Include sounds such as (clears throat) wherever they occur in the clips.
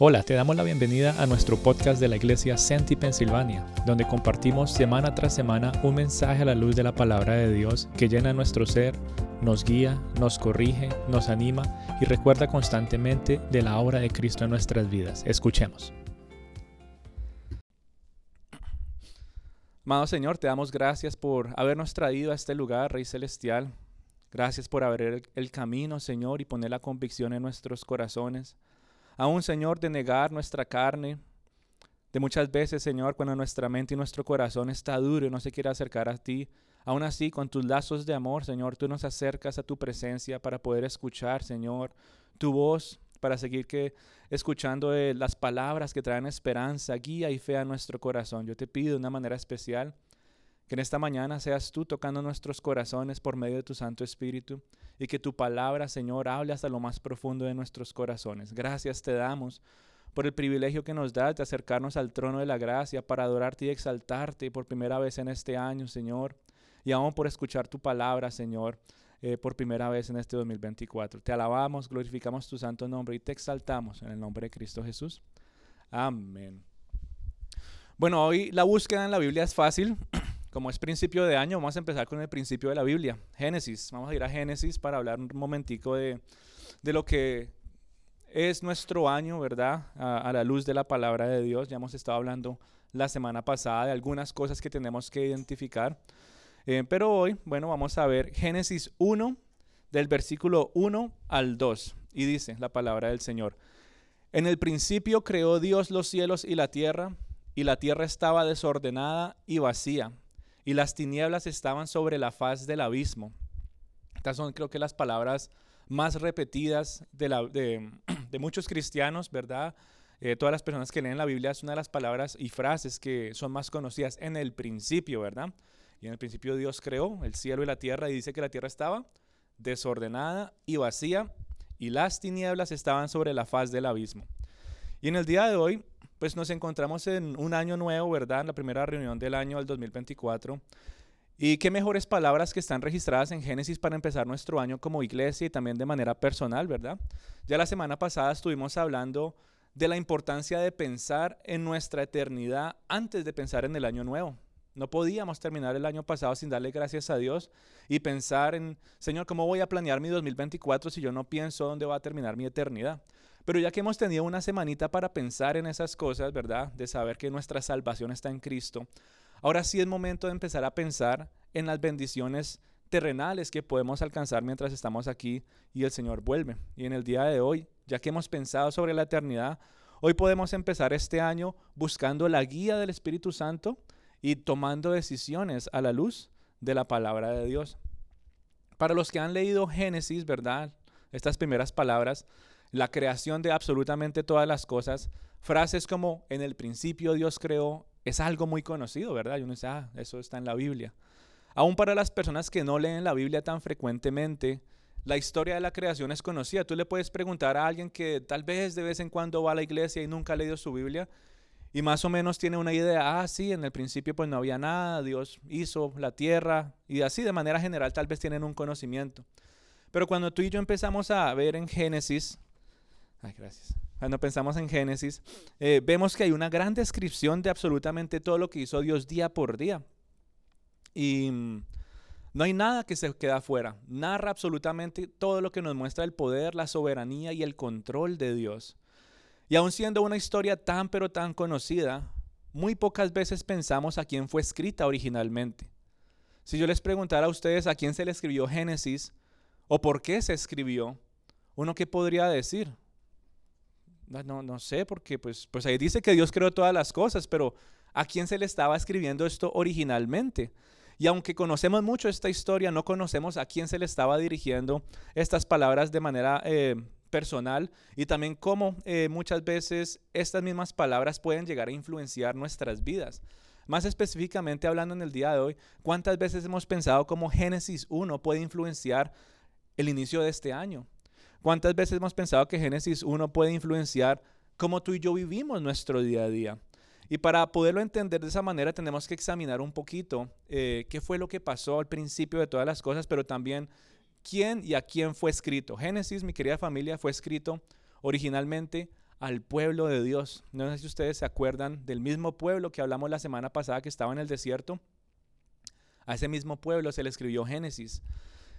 Hola, te damos la bienvenida a nuestro podcast de la iglesia Senti Pensilvania, donde compartimos semana tras semana un mensaje a la luz de la palabra de Dios que llena nuestro ser, nos guía, nos corrige, nos anima y recuerda constantemente de la obra de Cristo en nuestras vidas. Escuchemos. Amado Señor, te damos gracias por habernos traído a este lugar, Rey Celestial. Gracias por abrir el camino, Señor, y poner la convicción en nuestros corazones Aún, Señor, de negar nuestra carne, de muchas veces, Señor, cuando nuestra mente y nuestro corazón está duro y no se quiere acercar a ti, aún así, con tus lazos de amor, Señor, tú nos acercas a tu presencia para poder escuchar, Señor, tu voz, para seguir que escuchando eh, las palabras que traen esperanza, guía y fe a nuestro corazón. Yo te pido de una manera especial que en esta mañana seas tú tocando nuestros corazones por medio de tu Santo Espíritu y que tu palabra, Señor, hable hasta lo más profundo de nuestros corazones. Gracias te damos por el privilegio que nos das de acercarnos al trono de la gracia para adorarte y exaltarte por primera vez en este año, Señor, y aún por escuchar tu palabra, Señor, eh, por primera vez en este 2024. Te alabamos, glorificamos tu santo nombre y te exaltamos en el nombre de Cristo Jesús. Amén. Bueno, hoy la búsqueda en la Biblia es fácil. (clears throat) Como es principio de año, vamos a empezar con el principio de la Biblia, Génesis. Vamos a ir a Génesis para hablar un momentico de, lo que es nuestro año, ¿verdad? A, la luz de la palabra de Dios. Ya hemos estado hablando la semana pasada de algunas cosas que tenemos que identificar. Eh, pero hoy, bueno, vamos a ver Génesis 1, del versículo 1 al 2. Y dice la palabra del Señor. En el principio creó Dios los cielos y la tierra, y la tierra estaba desordenada y vacía y las tinieblas estaban sobre la faz del abismo. Estas son creo que las palabras más repetidas (clears throat) de, muchos cristianos, ¿verdad? Eh, todas las personas que leen la Biblia es una de las palabras y frases que son más conocidas en el principio, ¿verdad? Y en el principio Dios creó el cielo y la tierra y dice que la tierra estaba desordenada y vacía y las tinieblas estaban sobre la faz del abismo. Y en el día de hoy pues nos encontramos en un año nuevo, ¿verdad? En la primera reunión del año del 2024. Y qué mejores palabras que están registradas en Génesis para empezar nuestro año como iglesia y también de manera personal, ¿verdad? Ya la semana pasada estuvimos hablando de la importancia de pensar en nuestra eternidad antes de pensar en el año nuevo. No podíamos terminar el año pasado sin darle gracias a Dios y pensar en, Señor, ¿cómo voy a planear mi 2024 si yo no pienso dónde va a terminar mi eternidad? Pero ya que hemos tenido una semanita para pensar en esas cosas, ¿verdad? De saber que nuestra salvación está en Cristo, ahora sí es momento de empezar a pensar en las bendiciones terrenales que podemos alcanzar mientras estamos aquí y el Señor vuelve. Y en el día de hoy, ya que hemos pensado sobre la eternidad, hoy podemos empezar este año buscando la guía del Espíritu Santo y tomando decisiones a la luz de la palabra de Dios. Para los que han leído Génesis, ¿verdad? Estas primeras palabras, la creación de absolutamente todas las cosas, frases como en el principio Dios creó, es algo muy conocido, ¿verdad? Y uno dice, ah, eso está en la Biblia. Aún para las personas que no leen la Biblia tan frecuentemente, la historia de la creación es conocida. Tú le puedes preguntar a alguien que tal vez de vez en cuando va a la iglesia y nunca ha leído su Biblia y más o menos tiene una idea, ah, sí, en el principio pues no había nada, Dios hizo la tierra y así de manera general tal vez tienen un conocimiento. Pero cuando tú y yo empezamos a ver en Génesis gracias. Cuando pensamos en Génesis, eh, vemos que hay una gran descripción de absolutamente todo lo que hizo Dios día por día. Y mm, no hay nada que se queda afuera. Narra absolutamente todo lo que nos muestra el poder, la soberanía y el control de Dios. Y aun siendo una historia tan pero tan conocida, muy pocas veces pensamos a quién fue escrita originalmente. Si yo les preguntara a ustedes a quién se le escribió Génesis o por qué se escribió, ¿uno qué podría decir? No, no sé, porque pues, pues ahí dice que Dios creó todas las cosas, pero ¿a quién se le estaba escribiendo esto originalmente? Y aunque conocemos mucho esta historia, no conocemos a quién se le estaba dirigiendo estas palabras de manera eh, personal y también cómo eh, muchas veces estas mismas palabras pueden llegar a influenciar nuestras vidas. Más específicamente hablando en el día de hoy, ¿cuántas veces hemos pensado cómo Génesis 1 puede influenciar el inicio de este año? ¿Cuántas veces hemos pensado que Génesis 1 puede influenciar cómo tú y yo vivimos nuestro día a día? Y para poderlo entender de esa manera tenemos que examinar un poquito eh, qué fue lo que pasó al principio de todas las cosas, pero también quién y a quién fue escrito. Génesis, mi querida familia, fue escrito originalmente al pueblo de Dios. No sé si ustedes se acuerdan del mismo pueblo que hablamos la semana pasada que estaba en el desierto. A ese mismo pueblo se le escribió Génesis.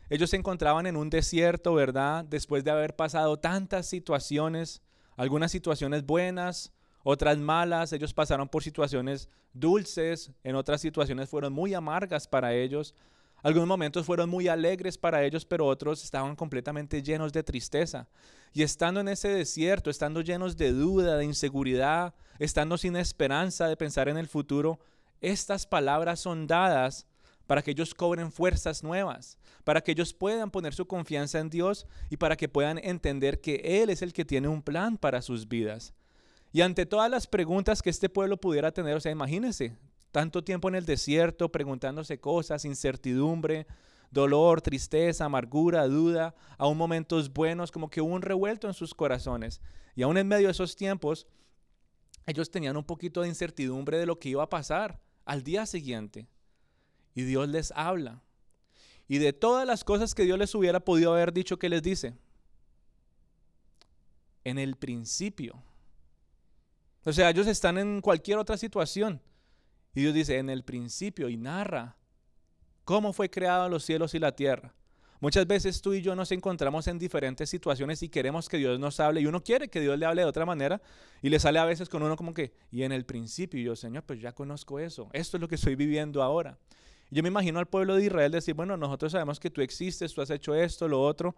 Ellos se encontraban en un desierto, ¿verdad? Después de haber pasado tantas situaciones, algunas situaciones buenas, otras malas. Ellos pasaron por situaciones dulces, en otras situaciones fueron muy amargas para ellos. Algunos momentos fueron muy alegres para ellos, pero otros estaban completamente llenos de tristeza. Y estando en ese desierto, estando llenos de duda, de inseguridad, estando sin esperanza de pensar en el futuro, estas palabras son dadas para que ellos cobren fuerzas nuevas, para que ellos puedan poner su confianza en Dios y para que puedan entender que Él es el que tiene un plan para sus vidas. Y ante todas las preguntas que este pueblo pudiera tener, o sea, imagínense, tanto tiempo en el desierto preguntándose cosas, incertidumbre, dolor, tristeza, amargura, duda, aún momentos buenos, como que hubo un revuelto en sus corazones. Y aún en medio de esos tiempos, ellos tenían un poquito de incertidumbre de lo que iba a pasar al día siguiente. Y Dios les habla. Y de todas las cosas que Dios les hubiera podido haber dicho, ¿qué les dice? En el principio. O sea, ellos están en cualquier otra situación. Y Dios dice, en el principio, y narra cómo fue creado los cielos y la tierra. Muchas veces tú y yo nos encontramos en diferentes situaciones y queremos que Dios nos hable y uno quiere que Dios le hable de otra manera y le sale a veces con uno como que, y en el principio, y yo, Señor, pues ya conozco eso, esto es lo que estoy viviendo ahora. Yo me imagino al pueblo de Israel decir, bueno, nosotros sabemos que tú existes, tú has hecho esto, lo otro,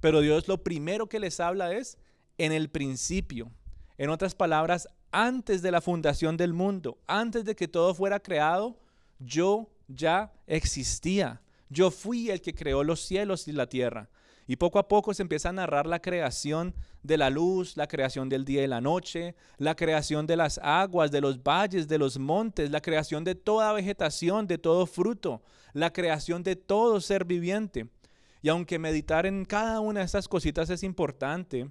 pero Dios lo primero que les habla es en el principio. En otras palabras, antes de la fundación del mundo, antes de que todo fuera creado, yo ya existía. Yo fui el que creó los cielos y la tierra. Y poco a poco se empieza a narrar la creación de la luz, la creación del día y la noche, la creación de las aguas, de los valles, de los montes, la creación de toda vegetación, de todo fruto, la creación de todo ser viviente. Y aunque meditar en cada una de estas cositas es importante,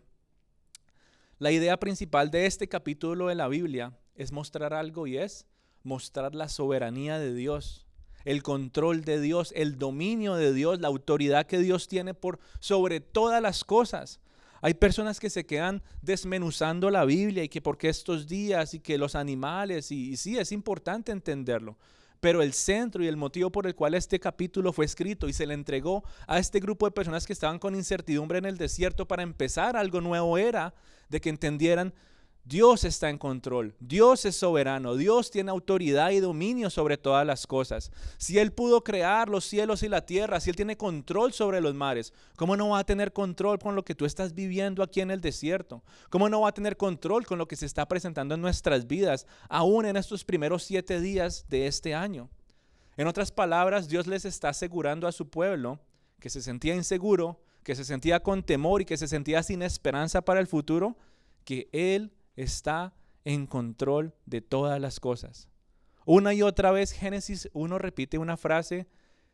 la idea principal de este capítulo de la Biblia es mostrar algo y es mostrar la soberanía de Dios el control de Dios, el dominio de Dios, la autoridad que Dios tiene por sobre todas las cosas. Hay personas que se quedan desmenuzando la Biblia y que porque estos días y que los animales, y, y sí, es importante entenderlo. Pero el centro y el motivo por el cual este capítulo fue escrito y se le entregó a este grupo de personas que estaban con incertidumbre en el desierto para empezar algo nuevo era de que entendieran Dios está en control, Dios es soberano, Dios tiene autoridad y dominio sobre todas las cosas. Si Él pudo crear los cielos y la tierra, si Él tiene control sobre los mares, ¿cómo no va a tener control con lo que tú estás viviendo aquí en el desierto? ¿Cómo no va a tener control con lo que se está presentando en nuestras vidas, aún en estos primeros siete días de este año? En otras palabras, Dios les está asegurando a su pueblo que se sentía inseguro, que se sentía con temor y que se sentía sin esperanza para el futuro, que Él está en control de todas las cosas. Una y otra vez Génesis 1 repite una frase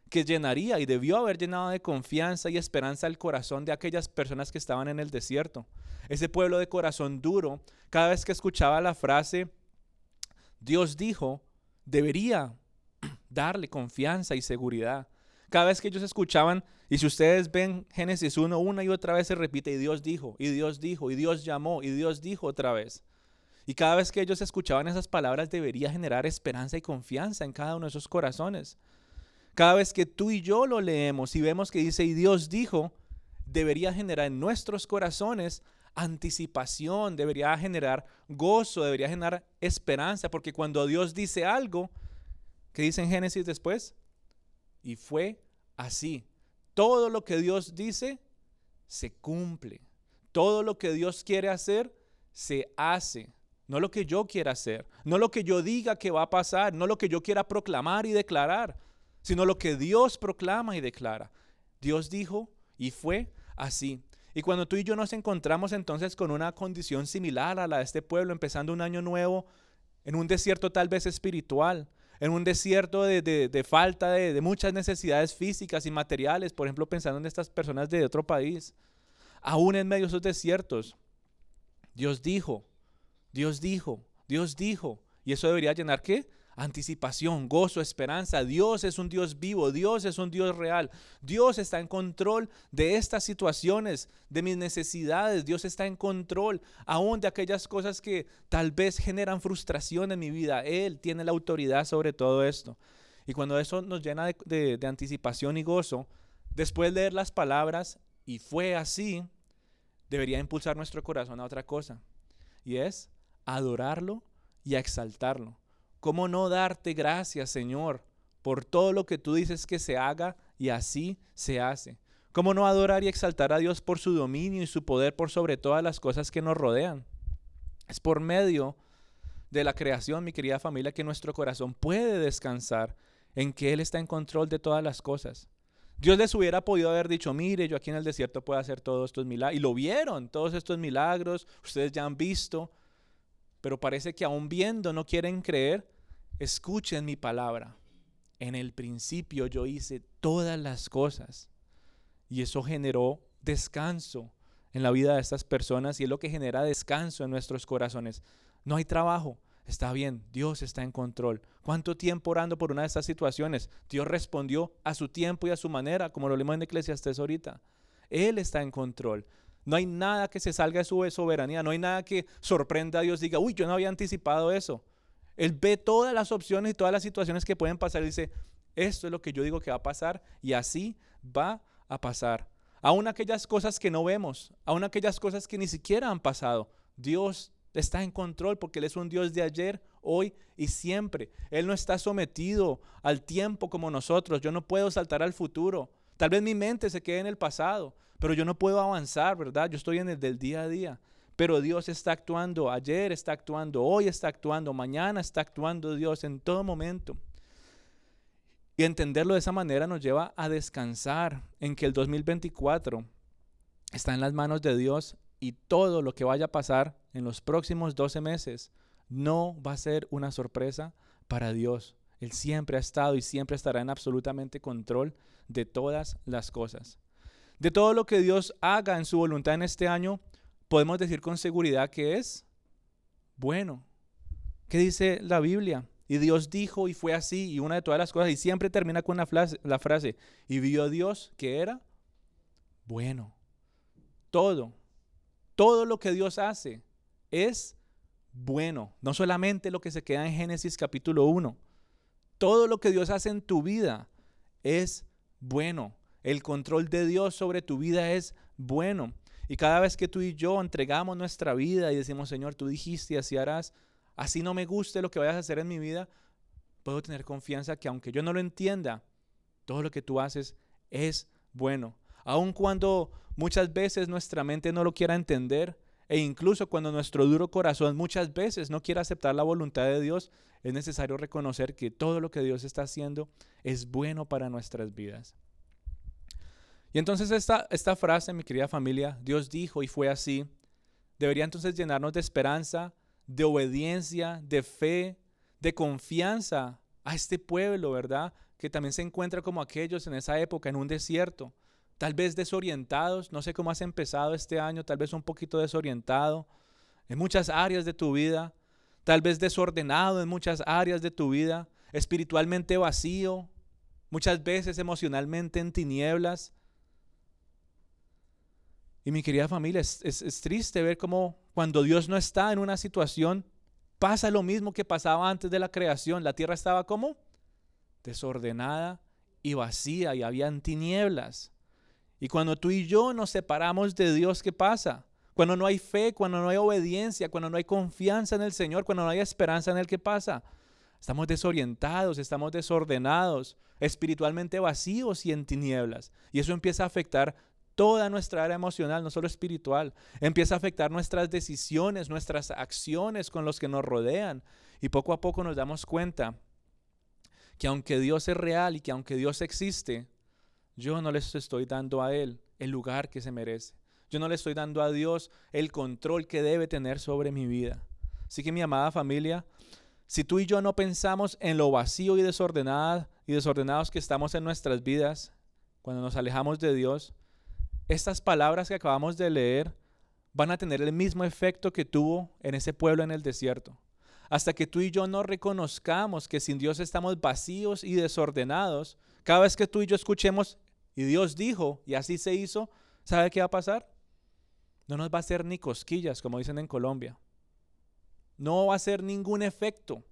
que llenaría y debió haber llenado de confianza y esperanza el corazón de aquellas personas que estaban en el desierto. Ese pueblo de corazón duro, cada vez que escuchaba la frase, Dios dijo, debería (clears throat) darle confianza y seguridad. Cada vez que ellos escuchaban, y si ustedes ven Génesis 1, una y otra vez se repite, y Dios dijo, y Dios dijo, y Dios llamó, y Dios dijo otra vez. Y cada vez que ellos escuchaban esas palabras debería generar esperanza y confianza en cada uno de esos corazones. Cada vez que tú y yo lo leemos y vemos que dice, y Dios dijo, debería generar en nuestros corazones anticipación, debería generar gozo, debería generar esperanza, porque cuando Dios dice algo, ¿qué dice en Génesis después? Y fue así. Todo lo que Dios dice se cumple. Todo lo que Dios quiere hacer se hace. No lo que yo quiera hacer, no lo que yo diga que va a pasar, no lo que yo quiera proclamar y declarar, sino lo que Dios proclama y declara. Dios dijo y fue así. Y cuando tú y yo nos encontramos entonces con una condición similar a la de este pueblo, empezando un año nuevo en un desierto tal vez espiritual, en un desierto de, falta de, muchas necesidades físicas y materiales, por ejemplo, pensando en estas personas de otro país, aún en medio de esos desiertos, Dios dijo, Dios dijo, Dios dijo, y eso debería llenar qué? Anticipación, gozo, esperanza. Dios es un Dios vivo, Dios es un Dios real. Dios está en control de estas situaciones, de mis necesidades. Dios está en control aún de aquellas cosas que tal vez generan frustración en mi vida. Él tiene la autoridad sobre todo esto. Y cuando eso nos llena de, anticipación y gozo, después de leer las palabras, y fue así, debería impulsar nuestro corazón a otra cosa. Y es adorarlo y exaltarlo. ¿Cómo no darte gracias, Señor, por todo lo que tú dices que se haga y así se hace? ¿Cómo no adorar y exaltar a Dios por su dominio y su poder por sobre todas las cosas que nos rodean? Es por medio de la creación, mi querida familia, que nuestro corazón puede descansar en que Él está en control de todas las cosas. Dios les hubiera podido haber dicho, mire, yo aquí en el desierto puedo hacer todos estos milagros. Y lo vieron, todos estos milagros, ustedes ya han visto pero parece que aún viendo no quieren creer, escuchen mi palabra. En el principio yo hice todas las cosas y eso generó descanso en la vida de estas personas y es lo que genera descanso en nuestros corazones. No hay trabajo, está bien, Dios está en control. ¿Cuánto tiempo orando por una de estas situaciones? Dios respondió a su tiempo y a su manera, como lo leemos en Eclesiastes ahorita. Él está en control. No hay nada que se salga de su soberanía, no hay nada que sorprenda a Dios, diga, uy, yo no había anticipado eso. Él ve todas las opciones y todas las situaciones que pueden pasar y dice, esto es lo que yo digo que va a pasar y así va a pasar. Aún aquellas cosas que no vemos, aún aquellas cosas que ni siquiera han pasado, Dios está en control porque Él es un Dios de ayer, hoy y siempre. Él no está sometido al tiempo como nosotros. Yo no puedo saltar al futuro. Tal vez mi mente se quede en el pasado, pero yo no puedo avanzar, ¿verdad? Yo estoy en el del día a día. Pero Dios está actuando, ayer está actuando, hoy está actuando, mañana está actuando Dios en todo momento. Y entenderlo de esa manera nos lleva a descansar en que el 2024 está en las manos de Dios y todo lo que vaya a pasar en los próximos 12 meses no va a ser una sorpresa para Dios. Él siempre ha estado y siempre estará en absolutamente control de todas las cosas. De todo lo que Dios haga en su voluntad en este año, podemos decir con seguridad que es bueno. ¿Qué dice la Biblia? Y Dios dijo y fue así, y una de todas las cosas, y siempre termina con la frase, la frase y vio Dios que era bueno. Todo, todo lo que Dios hace es bueno. No solamente lo que se queda en Génesis capítulo 1. Todo lo que Dios hace en tu vida es bueno. El control de Dios sobre tu vida es bueno. Y cada vez que tú y yo entregamos nuestra vida y decimos, Señor, tú dijiste así harás, así no me guste lo que vayas a hacer en mi vida, puedo tener confianza que aunque yo no lo entienda, todo lo que tú haces es bueno. Aun cuando muchas veces nuestra mente no lo quiera entender, e incluso cuando nuestro duro corazón muchas veces no quiera aceptar la voluntad de Dios, es necesario reconocer que todo lo que Dios está haciendo es bueno para nuestras vidas. Y entonces esta, esta frase, mi querida familia, Dios dijo y fue así, debería entonces llenarnos de esperanza, de obediencia, de fe, de confianza a este pueblo, ¿verdad? Que también se encuentra como aquellos en esa época en un desierto, tal vez desorientados, no sé cómo has empezado este año, tal vez un poquito desorientado en muchas áreas de tu vida, tal vez desordenado en muchas áreas de tu vida, espiritualmente vacío, muchas veces emocionalmente en tinieblas, y mi querida familia, es, triste ver cómo cuando Dios no está en una situación, pasa lo mismo que pasaba antes de la creación. La tierra estaba como desordenada y vacía y había tinieblas. Y cuando tú y yo nos separamos de Dios, ¿qué pasa? Cuando no hay fe, cuando no hay obediencia, cuando no hay confianza en el Señor, cuando no hay esperanza en Él, ¿qué pasa? Estamos desorientados, estamos desordenados, espiritualmente vacíos y en tinieblas. Y eso empieza a afectar toda nuestra área emocional, no solo espiritual. Empieza a afectar nuestras decisiones, nuestras acciones con los que nos rodean. Y poco a poco nos damos cuenta que aunque Dios es real y que aunque Dios existe, yo no les estoy dando a Él el lugar que se merece. Yo no le estoy dando a Dios el control que debe tener sobre mi vida. Así que mi amada familia, si tú y yo no pensamos en lo vacío y desordenado y desordenados que estamos en nuestras vidas, cuando nos alejamos de Dios, estas palabras que acabamos de leer van a tener el mismo efecto que tuvo en ese pueblo en el desierto. hasta que tú y yo no reconozcamos que sin Dios estamos vacíos y desordenados, cada vez que tú y yo escuchemos y Dios dijo y así se hizo, ¿sabe qué va a pasar? No nos va a hacer ni cosquillas, como dicen en Colombia. No va a hacer ningún efecto.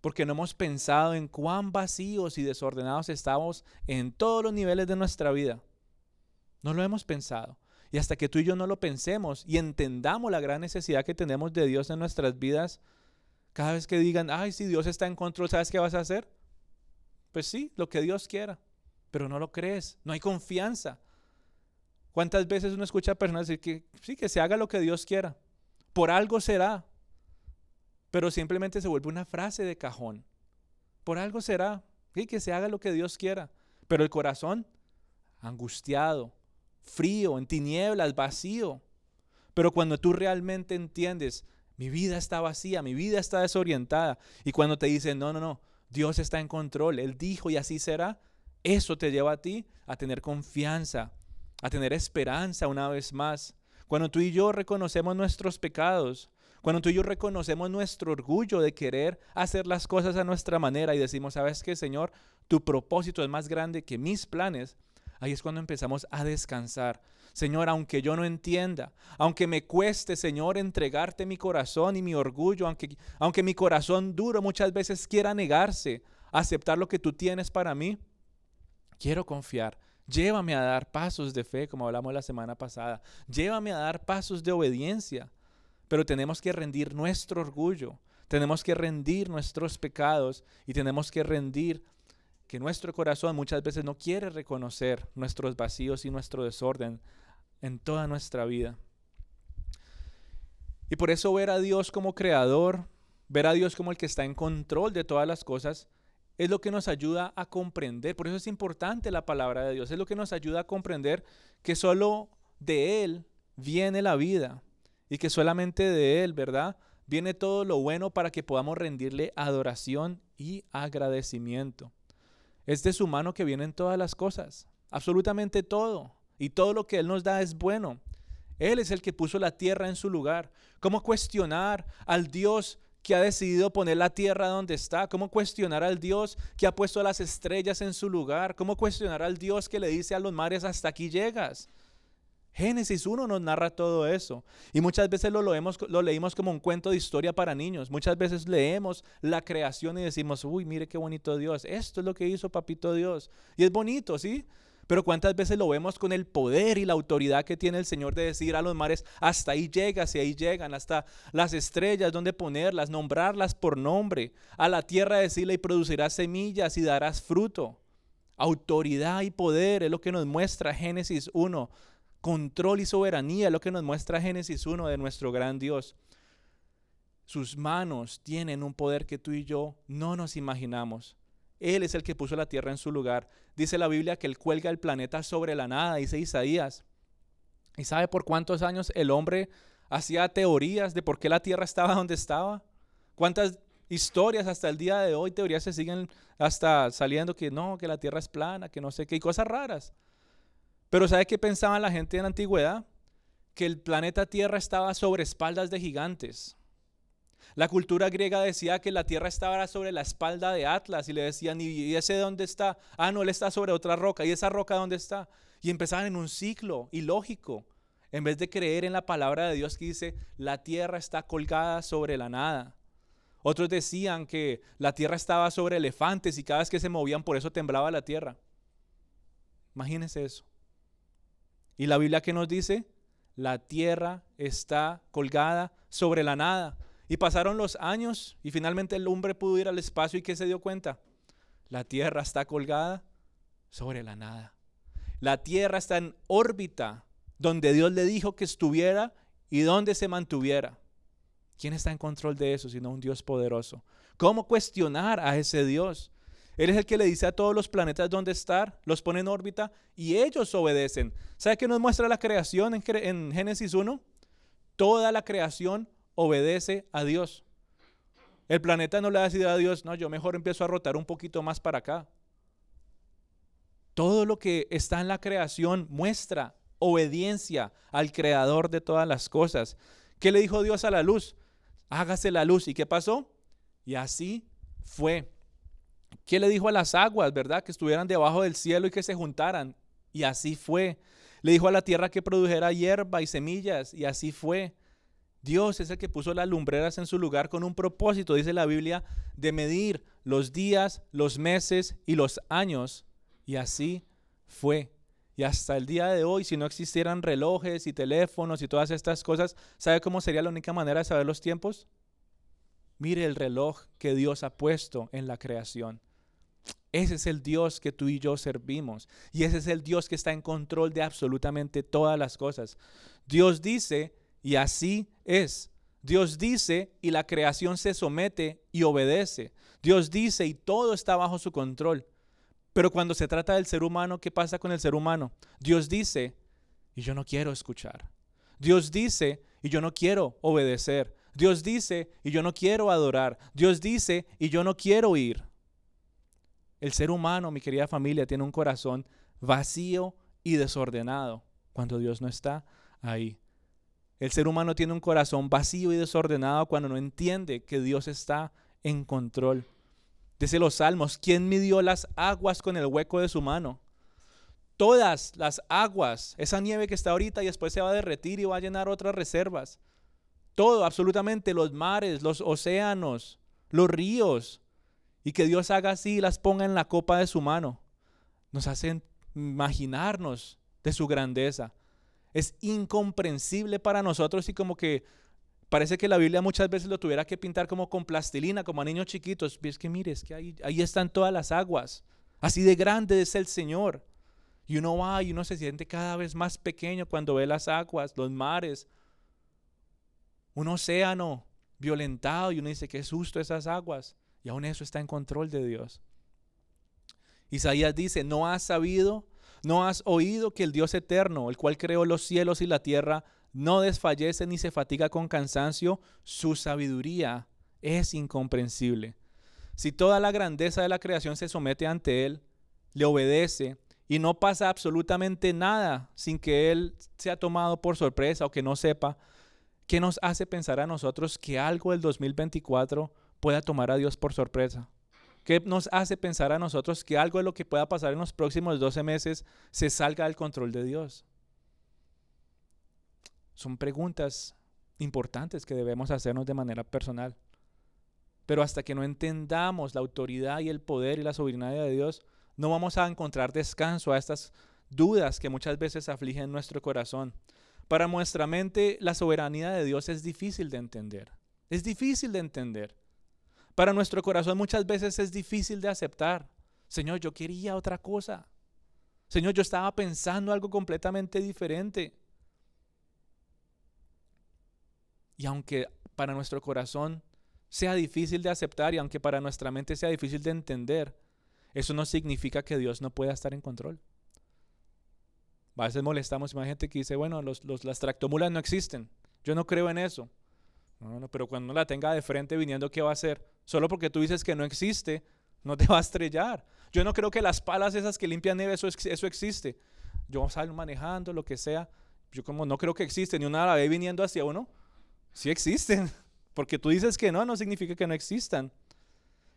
Porque no hemos pensado en cuán vacíos y desordenados estamos en todos los niveles de nuestra vida. No lo hemos pensado. Y hasta que tú y yo no lo pensemos y entendamos la gran necesidad que tenemos de Dios en nuestras vidas, cada vez que digan, ay, si Dios está en control, ¿sabes qué vas a hacer? Pues sí, lo que Dios quiera, pero no lo crees, no hay confianza. ¿Cuántas veces uno escucha a personas decir que sí, que se haga lo que Dios quiera? Por algo será, pero simplemente se vuelve una frase de cajón. Por algo será, sí, que se haga lo que Dios quiera, pero el corazón angustiado, frío, en tinieblas, vacío. Pero cuando tú realmente entiendes, mi vida está vacía, mi vida está desorientada, y cuando te dicen, no, no, no, Dios está en control, Él dijo y así será, eso te lleva a ti a tener confianza, a tener esperanza una vez más. Cuando tú y yo reconocemos nuestros pecados, cuando tú y yo reconocemos nuestro orgullo de querer hacer las cosas a nuestra manera y decimos, ¿sabes qué, Señor? Tu propósito es más grande que mis planes Ahí es cuando empezamos a descansar. Señor, aunque yo no entienda, aunque me cueste, Señor, entregarte mi corazón y mi orgullo, aunque, aunque mi corazón duro muchas veces quiera negarse a aceptar lo que tú tienes para mí, quiero confiar. Llévame a dar pasos de fe, como hablamos la semana pasada. Llévame a dar pasos de obediencia. Pero tenemos que rendir nuestro orgullo, tenemos que rendir nuestros pecados y tenemos que rendir que nuestro corazón muchas veces no quiere reconocer nuestros vacíos y nuestro desorden en toda nuestra vida. Y por eso ver a Dios como creador, ver a Dios como el que está en control de todas las cosas, es lo que nos ayuda a comprender. Por eso es importante la palabra de Dios. Es lo que nos ayuda a comprender que solo de Él viene la vida y que solamente de Él, ¿verdad? Viene todo lo bueno para que podamos rendirle adoración y agradecimiento. Es de su mano que vienen todas las cosas, absolutamente todo. Y todo lo que Él nos da es bueno. Él es el que puso la tierra en su lugar. ¿Cómo cuestionar al Dios que ha decidido poner la tierra donde está? ¿Cómo cuestionar al Dios que ha puesto las estrellas en su lugar? ¿Cómo cuestionar al Dios que le dice a los mares hasta aquí llegas? Génesis 1 nos narra todo eso. Y muchas veces lo, lo leímos como un cuento de historia para niños. Muchas veces leemos la creación y decimos, uy, mire qué bonito Dios. Esto es lo que hizo Papito Dios. Y es bonito, ¿sí? Pero cuántas veces lo vemos con el poder y la autoridad que tiene el Señor de decir a los mares, hasta ahí llegas y ahí llegan, hasta las estrellas, donde ponerlas, nombrarlas por nombre, a la tierra decirle y producirás semillas y darás fruto. Autoridad y poder es lo que nos muestra Génesis 1 control y soberanía, lo que nos muestra Génesis 1 de nuestro gran Dios. Sus manos tienen un poder que tú y yo no nos imaginamos. Él es el que puso la tierra en su lugar. Dice la Biblia que Él cuelga el planeta sobre la nada, dice Isaías. ¿Y sabe por cuántos años el hombre hacía teorías de por qué la tierra estaba donde estaba? ¿Cuántas historias hasta el día de hoy, teorías se siguen hasta saliendo que no, que la tierra es plana, que no sé qué, y cosas raras? Pero ¿sabe qué pensaba la gente en la antigüedad? Que el planeta Tierra estaba sobre espaldas de gigantes. La cultura griega decía que la Tierra estaba sobre la espalda de Atlas y le decían, ¿y ese dónde está? Ah, no, él está sobre otra roca. ¿Y esa roca dónde está? Y empezaban en un ciclo ilógico, en vez de creer en la palabra de Dios que dice, la Tierra está colgada sobre la nada. Otros decían que la Tierra estaba sobre elefantes y cada vez que se movían por eso temblaba la Tierra. Imagínense eso. Y la Biblia que nos dice, la tierra está colgada sobre la nada. Y pasaron los años y finalmente el hombre pudo ir al espacio y ¿qué se dio cuenta? La tierra está colgada sobre la nada. La tierra está en órbita donde Dios le dijo que estuviera y donde se mantuviera. ¿Quién está en control de eso sino un Dios poderoso? ¿Cómo cuestionar a ese Dios? Él es el que le dice a todos los planetas dónde estar, los pone en órbita y ellos obedecen. ¿Sabe qué nos muestra la creación en, Génesis 1? Toda la creación obedece a Dios. El planeta no le ha decidido a Dios, no, yo mejor empiezo a rotar un poquito más para acá. Todo lo que está en la creación muestra obediencia al creador de todas las cosas. ¿Qué le dijo Dios a la luz? hágase la luz. ¿Y qué pasó? Y así fue. ¿Qué le dijo a las aguas, verdad? Que estuvieran debajo del cielo y que se juntaran. Y así fue. Le dijo a la tierra que produjera hierba y semillas. Y así fue. Dios es el que puso las lumbreras en su lugar con un propósito, dice la Biblia, de medir los días, los meses y los años. Y así fue. Y hasta el día de hoy, si no existieran relojes y teléfonos y todas estas cosas, ¿sabe cómo sería la única manera de saber los tiempos? Mire el reloj que Dios ha puesto en la creación. Ese es el Dios que tú y yo servimos. Y ese es el Dios que está en control de absolutamente todas las cosas. Dios dice, y así es. Dios dice y la creación se somete y obedece. Dios dice y todo está bajo su control. Pero cuando se trata del ser humano, ¿qué pasa con el ser humano? Dios dice y yo no quiero escuchar. Dios dice y yo no quiero obedecer. Dios dice y yo no quiero adorar. Dios dice y yo no quiero ir. El ser humano, mi querida familia, tiene un corazón vacío y desordenado cuando Dios no está ahí. El ser humano tiene un corazón vacío y desordenado cuando no entiende que Dios está en control. Dice los salmos, ¿quién midió las aguas con el hueco de su mano? Todas las aguas, esa nieve que está ahorita y después se va a derretir y va a llenar otras reservas. Todo, absolutamente, los mares, los océanos, los ríos, y que Dios haga así y las ponga en la copa de su mano. Nos hacen imaginarnos de su grandeza. Es incomprensible para nosotros y como que parece que la Biblia muchas veces lo tuviera que pintar como con plastilina, como a niños chiquitos. Es que mire, es que ahí, ahí están todas las aguas. Así de grande es el Señor. Y uno va y uno se siente cada vez más pequeño cuando ve las aguas, los mares, un océano violentado y uno dice, qué susto esas aguas. Y aún eso está en control de Dios. Isaías dice, no has sabido, no has oído que el Dios eterno, el cual creó los cielos y la tierra, no desfallece ni se fatiga con cansancio, su sabiduría es incomprensible. Si toda la grandeza de la creación se somete ante Él, le obedece y no pasa absolutamente nada sin que Él sea tomado por sorpresa o que no sepa, ¿qué nos hace pensar a nosotros que algo del 2024 pueda tomar a Dios por sorpresa? ¿Qué nos hace pensar a nosotros que algo de lo que pueda pasar en los próximos 12 meses se salga del control de Dios? Son preguntas importantes que debemos hacernos de manera personal. Pero hasta que no entendamos la autoridad y el poder y la soberanía de Dios, no vamos a encontrar descanso a estas dudas que muchas veces afligen nuestro corazón. Para nuestra mente, la soberanía de Dios es difícil de entender. Es difícil de entender. Para nuestro corazón muchas veces es difícil de aceptar. Señor, yo quería otra cosa. Señor, yo estaba pensando algo completamente diferente. Y aunque para nuestro corazón sea difícil de aceptar y aunque para nuestra mente sea difícil de entender, eso no significa que Dios no pueda estar en control. A veces molestamos, imagínate que dice, bueno, los, las tractomulas no existen. Yo no creo en eso. No, no, pero cuando la tenga de frente viniendo, ¿qué va a hacer? Solo porque tú dices que no existe, no te (laughs) va a estrellar. Yo no creo que las palas esas que limpian nieve, eso, eso existe. Yo salgo manejando, lo que sea. Yo como no creo que existe, ni una ve viniendo hacia uno. Sí existen. (laughs) Porque tú dices que no, no significa que no existan.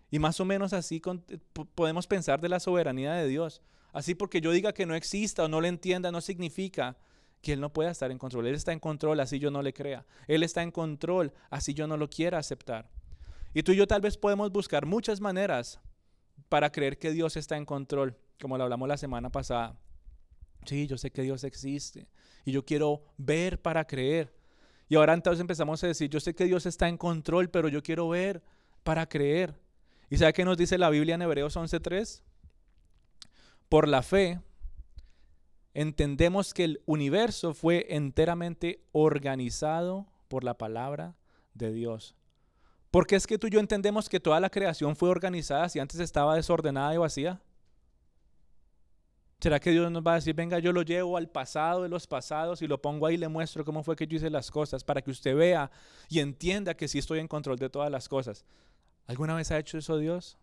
Y más o menos así eh, podemos pensar de la soberanía de Dios. Así porque yo diga que no exista o no le entienda, no significa que Él no pueda estar en control. Él está en control, así yo no le crea. Él está en control, así yo no lo quiera aceptar. Y tú y yo tal vez podemos buscar muchas maneras para creer que Dios está en control, como lo hablamos la semana pasada. Sí, yo sé que Dios existe y yo quiero ver para creer. Y ahora entonces empezamos a decir, yo sé que Dios está en control, pero yo quiero ver para creer. ¿Y sabe qué nos dice la Biblia en Hebreos 11:3? Por la fe, entendemos que el universo fue enteramente organizado por la palabra de Dios. Porque es que tú y yo entendemos que toda la creación fue organizada si antes estaba desordenada y vacía. ¿Será que Dios nos va a decir, venga, yo lo llevo al pasado de los pasados y lo pongo ahí y le muestro cómo fue que yo hice las cosas para que usted vea y entienda que sí estoy en control de todas las cosas? ¿Alguna vez ha hecho eso Dios?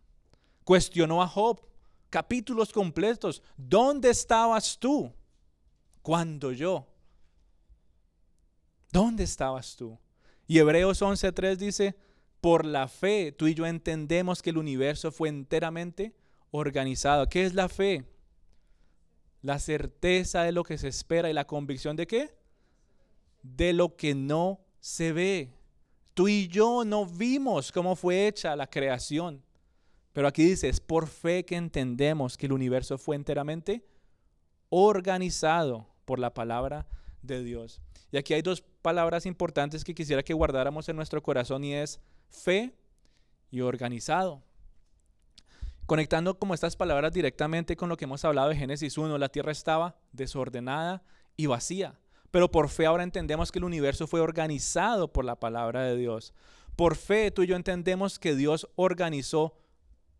Cuestionó a Job capítulos completos. ¿Dónde estabas tú? Cuando yo. ¿Dónde estabas tú? Y Hebreos 11.3 dice, por la fe tú y yo entendemos que el universo fue enteramente organizado. ¿Qué es la fe? La certeza de lo que se espera y la convicción de qué? De lo que no se ve. Tú y yo no vimos cómo fue hecha la creación. Pero aquí dice, es por fe que entendemos que el universo fue enteramente organizado por la palabra de Dios. Y aquí hay dos palabras importantes que quisiera que guardáramos en nuestro corazón y es fe y organizado. Conectando como estas palabras directamente con lo que hemos hablado de Génesis 1, la tierra estaba desordenada y vacía. Pero por fe ahora entendemos que el universo fue organizado por la palabra de Dios. Por fe tú y yo entendemos que Dios organizó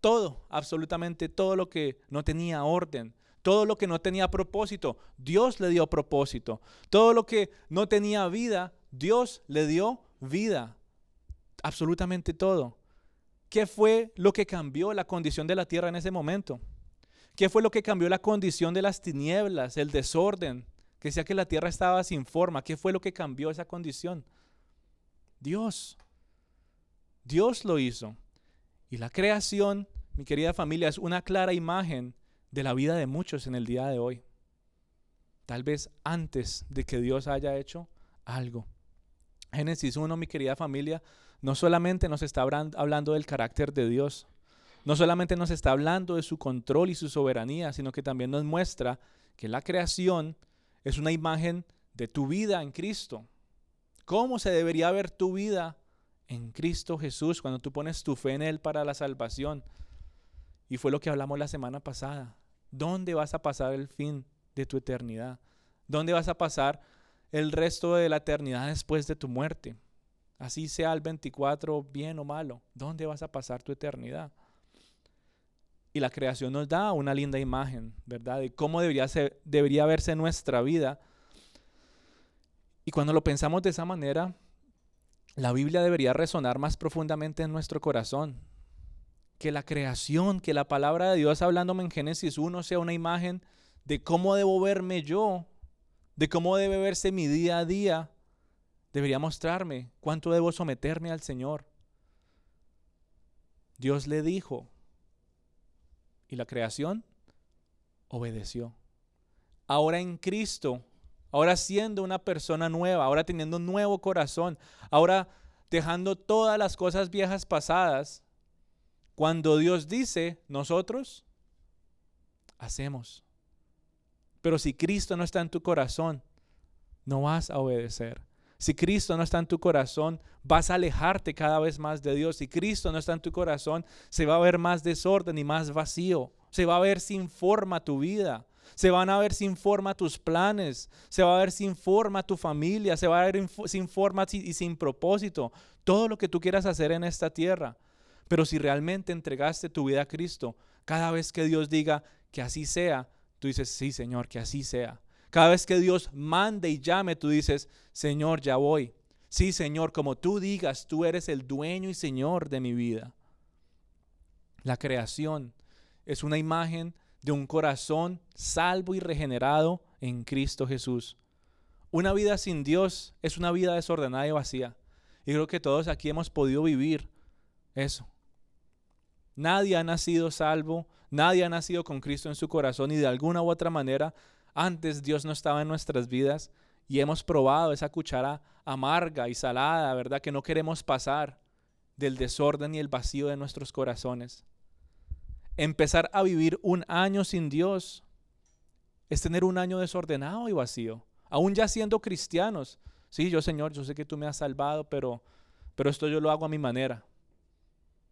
todo, absolutamente todo lo que no tenía orden, todo lo que no tenía propósito, Dios le dio propósito. Todo lo que no tenía vida, Dios le dio vida. Absolutamente todo. ¿Qué fue lo que cambió la condición de la tierra en ese momento? ¿Qué fue lo que cambió la condición de las tinieblas, el desorden? Que decía que la tierra estaba sin forma. ¿Qué fue lo que cambió esa condición? Dios. Dios lo hizo. Y la creación, mi querida familia, es una clara imagen de la vida de muchos en el día de hoy. Tal vez antes de que Dios haya hecho algo. Génesis 1, mi querida familia, no solamente nos está hablando del carácter de Dios, no solamente nos está hablando de su control y su soberanía, sino que también nos muestra que la creación es una imagen de tu vida en Cristo. ¿Cómo se debería ver tu vida en Cristo Jesús cuando tú pones tu fe en Él para la salvación? Y fue lo que hablamos la semana pasada. ¿Dónde vas a pasar el fin de tu eternidad? ¿Dónde vas a pasar el resto de la eternidad después de tu muerte? Así sea el 24, bien o malo. ¿Dónde vas a pasar tu eternidad? Y la creación nos da una linda imagen, ¿verdad? De cómo debería, debería verse nuestra vida. Y cuando lo pensamos de esa manera, la Biblia debería resonar más profundamente en nuestro corazón que la creación, que la palabra de Dios hablándome en Génesis 1 sea una imagen de cómo debo verme yo, de cómo debe verse mi día a día, debería mostrarme cuánto debo someterme al Señor. Dios le dijo y la creación obedeció. Ahora en Cristo, ahora siendo una persona nueva, ahora teniendo un nuevo corazón, ahora dejando todas las cosas viejas pasadas, cuando Dios dice, nosotros hacemos. Pero si Cristo no está en tu corazón, no vas a obedecer. Si Cristo no está en tu corazón, vas a alejarte cada vez más de Dios. Si Cristo no está en tu corazón, se va a ver más desorden y más vacío. Se va a ver sin forma tu vida. Se van a ver sin forma tus planes. Se va a ver sin forma tu familia. Se va a ver sin forma y sin propósito. Todo lo que tú quieras hacer en esta tierra. Pero si realmente entregaste tu vida a Cristo, cada vez que Dios diga que así sea, tú dices, sí, Señor, que así sea. Cada vez que Dios mande y llame, tú dices, Señor, ya voy. Sí, Señor, como tú digas, tú eres el dueño y Señor de mi vida. La creación es una imagen de un corazón salvo y regenerado en Cristo Jesús. Una vida sin Dios es una vida desordenada y vacía. Y creo que todos aquí hemos podido vivir eso. Nadie ha nacido salvo, nadie ha nacido con Cristo en su corazón y de alguna u otra manera antes Dios no estaba en nuestras vidas y hemos probado esa cuchara amarga y salada, ¿verdad? Que no queremos pasar del desorden y el vacío de nuestros corazones. Empezar a vivir un año sin Dios es tener un año desordenado y vacío, aún ya siendo cristianos. Sí, yo Señor, yo sé que tú me has salvado, pero, pero esto yo lo hago a mi manera.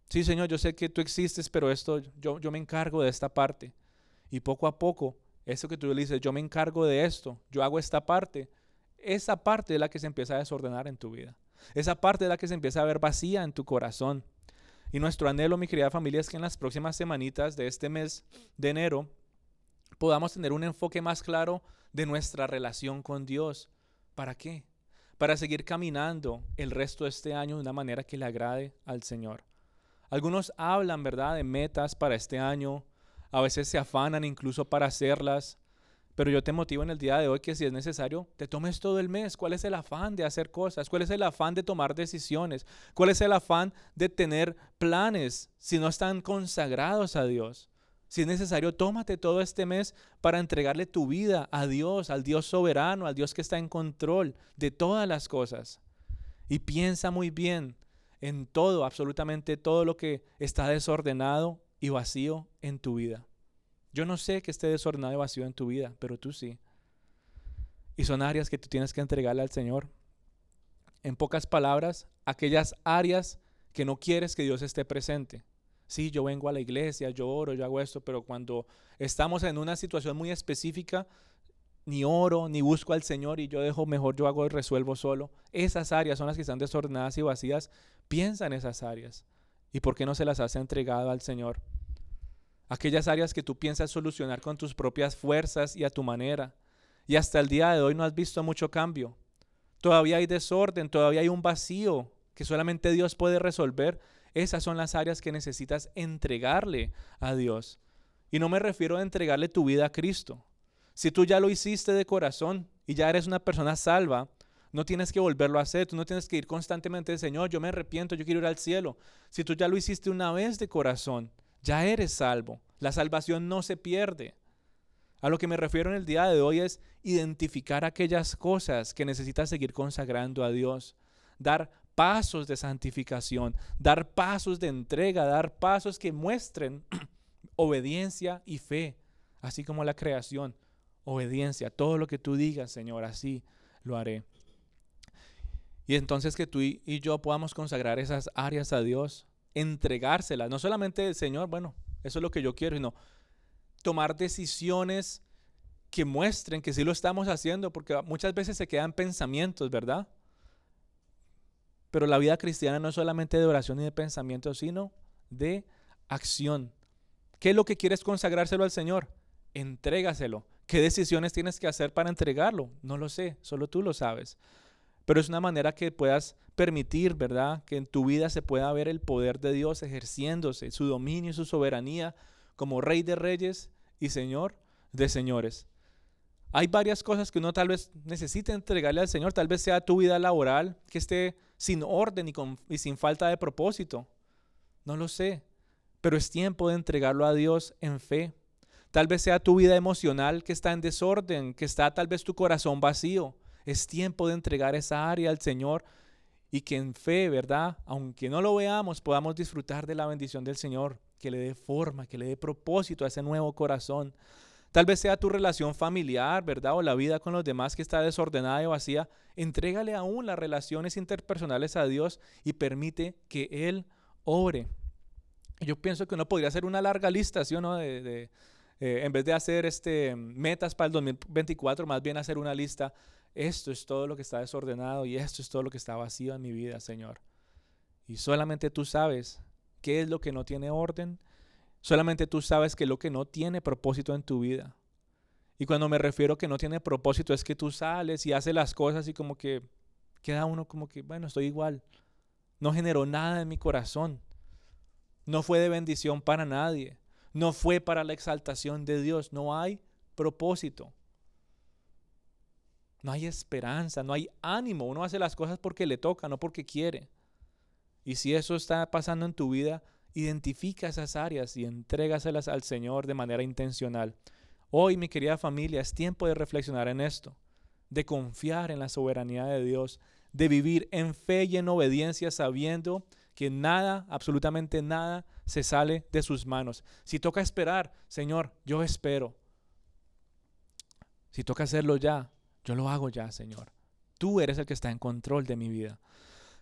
Sí, Señor, yo sé que tú existes, pero esto, yo, yo me encargo de esta parte. Y poco a poco, eso que tú dices, yo me encargo de esto, yo hago esta parte, esa parte es la que se empieza a desordenar en tu vida. Esa parte es la que se empieza a ver vacía en tu corazón. Y nuestro anhelo, mi querida familia, es que en las próximas semanitas de este mes de enero podamos tener un enfoque más claro de nuestra relación con Dios. ¿Para qué? Para seguir caminando el resto de este año de una manera que le agrade al Señor. Algunos hablan, ¿verdad?, de metas para este año. A veces se afanan incluso para hacerlas. Pero yo te motivo en el día de hoy que si es necesario, te tomes todo el mes. ¿Cuál es el afán de hacer cosas? ¿Cuál es el afán de tomar decisiones? ¿Cuál es el afán de tener planes si no están consagrados a Dios? Si es necesario, tómate todo este mes para entregarle tu vida a Dios, al Dios soberano, al Dios que está en control de todas las cosas. Y piensa muy bien en todo, absolutamente todo lo que está desordenado y vacío en tu vida. Yo no sé que esté desordenado y vacío en tu vida, pero tú sí. Y son áreas que tú tienes que entregarle al Señor. En pocas palabras, aquellas áreas que no quieres que Dios esté presente. Sí, yo vengo a la iglesia, yo oro, yo hago esto, pero cuando estamos en una situación muy específica, ni oro, ni busco al Señor y yo dejo mejor, yo hago y resuelvo solo. Esas áreas son las que están desordenadas y vacías. Piensa en esas áreas. ¿Y por qué no se las has entregado al Señor? aquellas áreas que tú piensas solucionar con tus propias fuerzas y a tu manera. Y hasta el día de hoy no has visto mucho cambio. Todavía hay desorden, todavía hay un vacío que solamente Dios puede resolver. Esas son las áreas que necesitas entregarle a Dios. Y no me refiero a entregarle tu vida a Cristo. Si tú ya lo hiciste de corazón y ya eres una persona salva, no tienes que volverlo a hacer, tú no tienes que ir constantemente, Señor, yo me arrepiento, yo quiero ir al cielo. Si tú ya lo hiciste una vez de corazón, ya eres salvo. La salvación no se pierde. A lo que me refiero en el día de hoy es identificar aquellas cosas que necesitas seguir consagrando a Dios, dar pasos de santificación, dar pasos de entrega, dar pasos que muestren (clears throat) obediencia y fe, así como la creación, obediencia, todo lo que tú digas, Señor, así lo haré. Y entonces que tú y yo podamos consagrar esas áreas a Dios, entregárselas. No solamente Señor, bueno, eso es lo que yo quiero, sino tomar decisiones que muestren que sí lo estamos haciendo, porque muchas veces se quedan pensamientos, ¿verdad? Pero la vida cristiana no es solamente de oración y de pensamiento, sino de acción. ¿Qué es lo que quieres consagrárselo al Señor? Entrégaselo. ¿Qué decisiones tienes que hacer para entregarlo? No lo sé, solo tú lo sabes pero es una manera que puedas permitir, ¿verdad? Que en tu vida se pueda ver el poder de Dios ejerciéndose, su dominio y su soberanía como Rey de Reyes y Señor de Señores. Hay varias cosas que uno tal vez necesite entregarle al Señor, tal vez sea tu vida laboral que esté sin orden y, y sin falta de propósito. No lo sé, pero es tiempo de entregarlo a Dios en fe. Tal vez sea tu vida emocional que está en desorden, que está tal vez tu corazón vacío. Es tiempo de entregar esa área al Señor y que en fe, ¿verdad? Aunque no lo veamos, podamos disfrutar de la bendición del Señor, que le dé forma, que le dé propósito a ese nuevo corazón. Tal vez sea tu relación familiar, ¿verdad? O la vida con los demás que está desordenada y vacía. Entrégale aún las relaciones interpersonales a Dios y permite que Él obre. Yo pienso que uno podría hacer una larga lista, ¿sí o no? De, eh, en vez de hacer este, metas para el 2024, más bien hacer una lista esto es todo lo que está desordenado y esto es todo lo que está vacío en mi vida, Señor. Y solamente tú sabes qué es lo que no tiene orden. Solamente tú sabes qué es lo que no tiene propósito en tu vida. Y cuando me refiero que no tiene propósito es que tú sales y haces las cosas y como que queda uno como que, bueno, estoy igual. No generó nada en mi corazón. No fue de bendición para nadie. No fue para la exaltación de Dios. No hay propósito. No hay esperanza, no hay ánimo. Uno hace las cosas porque le toca, no porque quiere. Y si eso está pasando en tu vida, identifica esas áreas y entrégaselas al Señor de manera intencional. Hoy, mi querida familia, es tiempo de reflexionar en esto, de confiar en la soberanía de Dios, de vivir en fe y en obediencia sabiendo que nada, absolutamente nada, se sale de sus manos. Si toca esperar, Señor, yo espero. Si toca hacerlo ya, yo lo hago ya, Señor. Tú eres el que está en control de mi vida.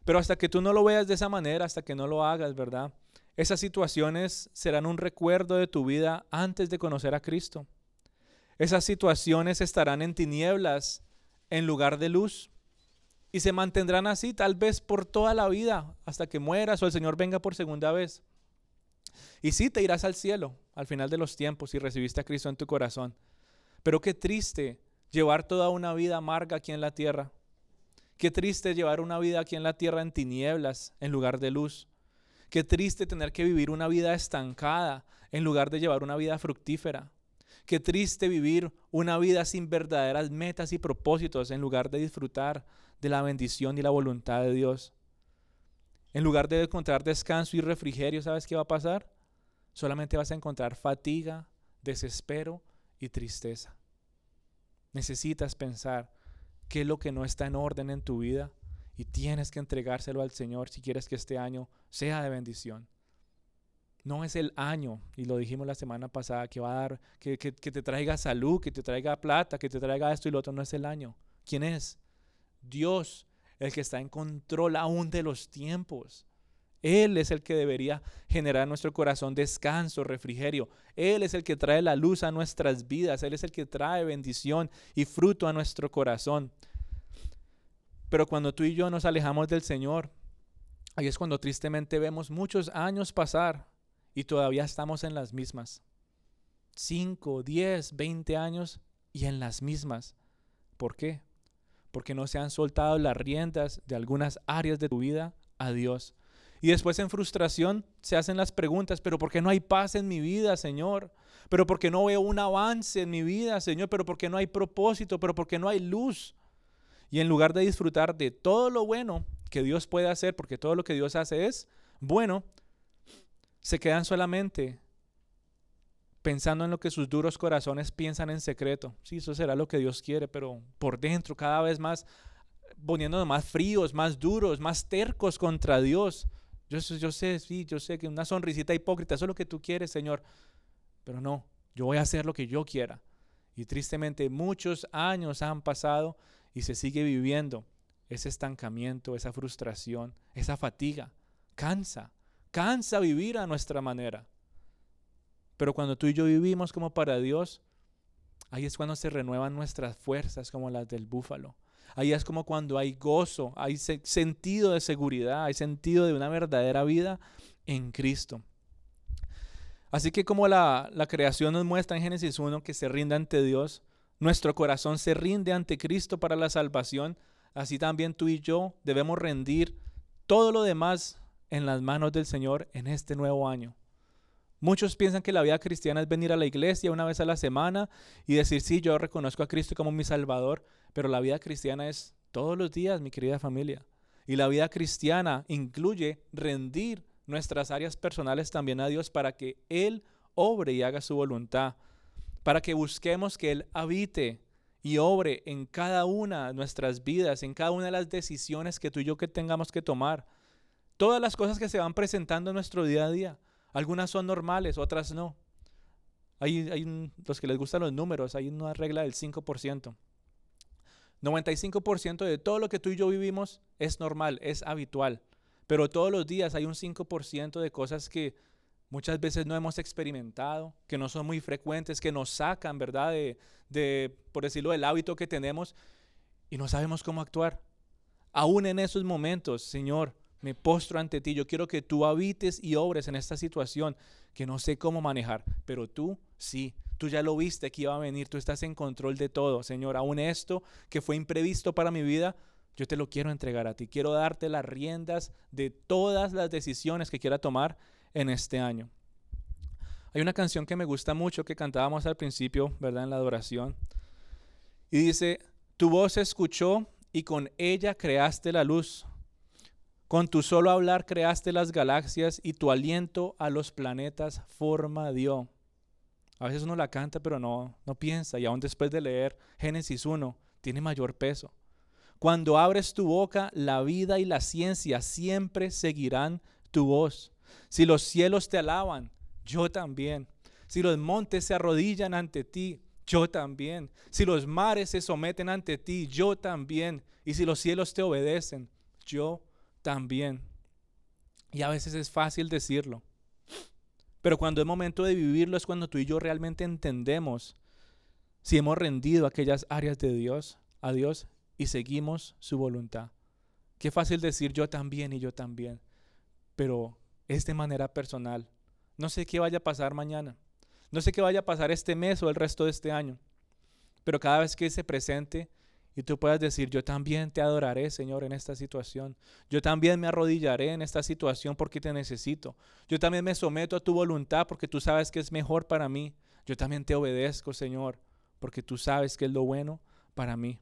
Pero hasta que tú no lo veas de esa manera, hasta que no lo hagas, ¿verdad? Esas situaciones serán un recuerdo de tu vida antes de conocer a Cristo. Esas situaciones estarán en tinieblas en lugar de luz y se mantendrán así tal vez por toda la vida hasta que mueras o el Señor venga por segunda vez. Y sí te irás al cielo al final de los tiempos si recibiste a Cristo en tu corazón. Pero qué triste llevar toda una vida amarga aquí en la tierra. Qué triste llevar una vida aquí en la tierra en tinieblas en lugar de luz. Qué triste tener que vivir una vida estancada en lugar de llevar una vida fructífera. Qué triste vivir una vida sin verdaderas metas y propósitos en lugar de disfrutar de la bendición y la voluntad de Dios. En lugar de encontrar descanso y refrigerio, ¿sabes qué va a pasar? Solamente vas a encontrar fatiga, desespero y tristeza. Necesitas pensar qué es lo que no está en orden en tu vida y tienes que entregárselo al Señor si quieres que este año sea de bendición. No es el año, y lo dijimos la semana pasada, que va a dar, que, te traiga salud, que te traiga plata, que te traiga esto y lo otro. No es el año. ¿Quién es? Dios, el que está en control aún de los tiempos. Él es el que debería generar en nuestro corazón descanso, refrigerio. Él es el que trae la luz a nuestras vidas. Él es el que trae bendición y fruto a nuestro corazón. Pero cuando tú y yo nos alejamos del Señor, ahí es cuando tristemente vemos muchos años pasar y todavía estamos en las mismas. 5, 10, 20 años y en las mismas. ¿Por qué? Porque no se han soltado las riendas de algunas áreas de tu vida a Dios. Y después en frustración se hacen las preguntas, pero ¿por qué no hay paz en mi vida, Señor? Pero ¿por qué no veo un avance en mi vida, Señor? Pero ¿por qué no hay propósito? Pero ¿por qué no hay luz? Y en lugar de disfrutar de todo lo bueno que Dios puede hacer, porque todo lo que Dios hace es bueno, se quedan solamente pensando en lo que sus duros corazones piensan en secreto. Sí, eso será lo que Dios quiere, pero por dentro cada vez más poniéndonos más fríos, más duros, más tercos contra Dios. Yo, sé, sí, yo sé que una sonrisita hipócrita, eso es lo que tú quieres, Señor. Pero no, yo voy a hacer lo que yo quiera. Y tristemente muchos años han pasado y se sigue viviendo ese estancamiento, esa frustración, esa fatiga. Cansa cansa vivir a nuestra manera. Pero cuando tú y yo vivimos como para Dios, ahí es cuando se renuevan nuestras fuerzas como las del búfalo. Ahí es como cuando hay gozo, hay sentido de seguridad, hay sentido de una verdadera vida en Cristo. Así que como la, creación nos muestra en Génesis 1 que se rinde ante Dios, nuestro corazón se rinde ante Cristo para la salvación, así también tú y yo debemos rendir todo lo demás en las manos del Señor en este nuevo año. Muchos piensan que la vida cristiana es venir a la iglesia una vez a la semana y decir, sí, yo reconozco a Cristo como mi Salvador, pero la vida cristiana es todos los días, mi querida familia. Y la vida cristiana incluye rendir nuestras áreas personales también a Dios para que Él obre y haga su voluntad, para que busquemos que Él habite y obre en cada una de nuestras vidas, en cada una de las decisiones que tú y yo que tengamos que tomar Todas las cosas que se van presentando en nuestro día a día. Algunas son normales, otras no. Hay, hay los que les gustan los números, hay una regla del 5%. 95% de todo lo que tú y yo vivimos es normal, es habitual. Pero todos los días hay un 5% de cosas que muchas veces no hemos experimentado, que no son muy frecuentes, que nos sacan, ¿verdad? De, de, por decirlo, del hábito que tenemos y no sabemos cómo actuar. Aún en esos momentos, Señor, me postro ante ti. Yo quiero que tú habites y obres en esta situación que no sé cómo manejar, pero tú sí. Tú ya lo viste que iba a venir, tú estás en control de todo, Señor. Aún esto que fue imprevisto para mi vida, yo te lo quiero entregar a ti. Quiero darte las riendas de todas las decisiones que quiera tomar en este año. Hay una canción que me gusta mucho que cantábamos al principio, ¿verdad? En la adoración. Y dice, tu voz escuchó y con ella creaste la luz. Con tu solo hablar creaste las galaxias y tu aliento a los planetas forma dio. A veces uno la canta pero no, no piensa y aún después de leer Génesis 1 tiene mayor peso. Cuando abres tu boca, la vida y la ciencia siempre seguirán tu voz. Si los cielos te alaban, yo también. Si los montes se arrodillan ante ti, yo también. Si los mares se someten ante ti, yo también. Y si los cielos te obedecen, yo también. Y a veces es fácil decirlo. Pero cuando es momento de vivirlo es cuando tú y yo realmente entendemos si hemos rendido aquellas áreas de Dios a Dios y seguimos su voluntad. Qué fácil decir yo también y yo también. Pero es de manera personal. No sé qué vaya a pasar mañana. No sé qué vaya a pasar este mes o el resto de este año. Pero cada vez que se presente, y tú puedas decir, yo también te adoraré, Señor, en esta situación. Yo también me arrodillaré en esta situación porque te necesito. Yo también me someto a tu voluntad porque tú sabes que es mejor para mí. Yo también te obedezco, Señor, porque tú sabes que es lo bueno para mí.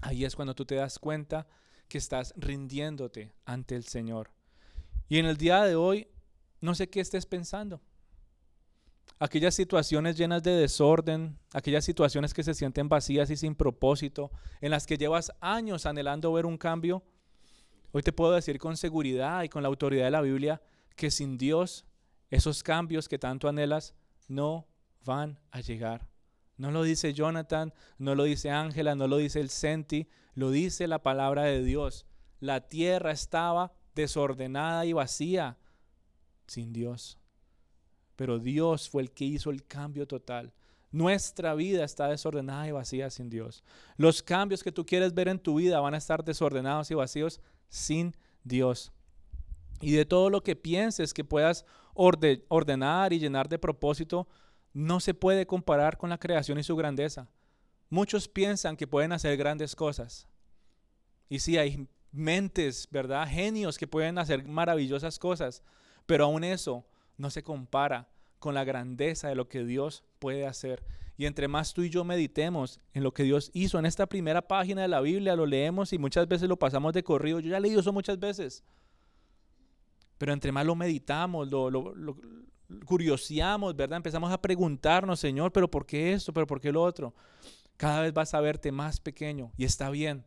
Ahí es cuando tú te das cuenta que estás rindiéndote ante el Señor. Y en el día de hoy, no sé qué estés pensando. Aquellas situaciones llenas de desorden, aquellas situaciones que se sienten vacías y sin propósito, en las que llevas años anhelando ver un cambio, hoy te puedo decir con seguridad y con la autoridad de la Biblia que sin Dios esos cambios que tanto anhelas no van a llegar. No lo dice Jonathan, no lo dice Ángela, no lo dice el Senti, lo dice la palabra de Dios. La tierra estaba desordenada y vacía sin Dios. Pero Dios fue el que hizo el cambio total. Nuestra vida está desordenada y vacía sin Dios. Los cambios que tú quieres ver en tu vida van a estar desordenados y vacíos sin Dios. Y de todo lo que pienses que puedas ordenar y llenar de propósito, no se puede comparar con la creación y su grandeza. Muchos piensan que pueden hacer grandes cosas. Y sí, hay mentes, ¿verdad? Genios que pueden hacer maravillosas cosas. Pero aún eso no se compara con la grandeza de lo que Dios puede hacer. Y entre más tú y yo meditemos en lo que Dios hizo en esta primera página de la Biblia, lo leemos y muchas veces lo pasamos de corrido. Yo ya he leído eso muchas veces. Pero entre más lo meditamos, lo, lo, curioseamos, ¿verdad? Empezamos a preguntarnos, Señor, pero ¿por qué esto? ¿Pero por qué lo otro? Cada vez vas a verte más pequeño y está bien,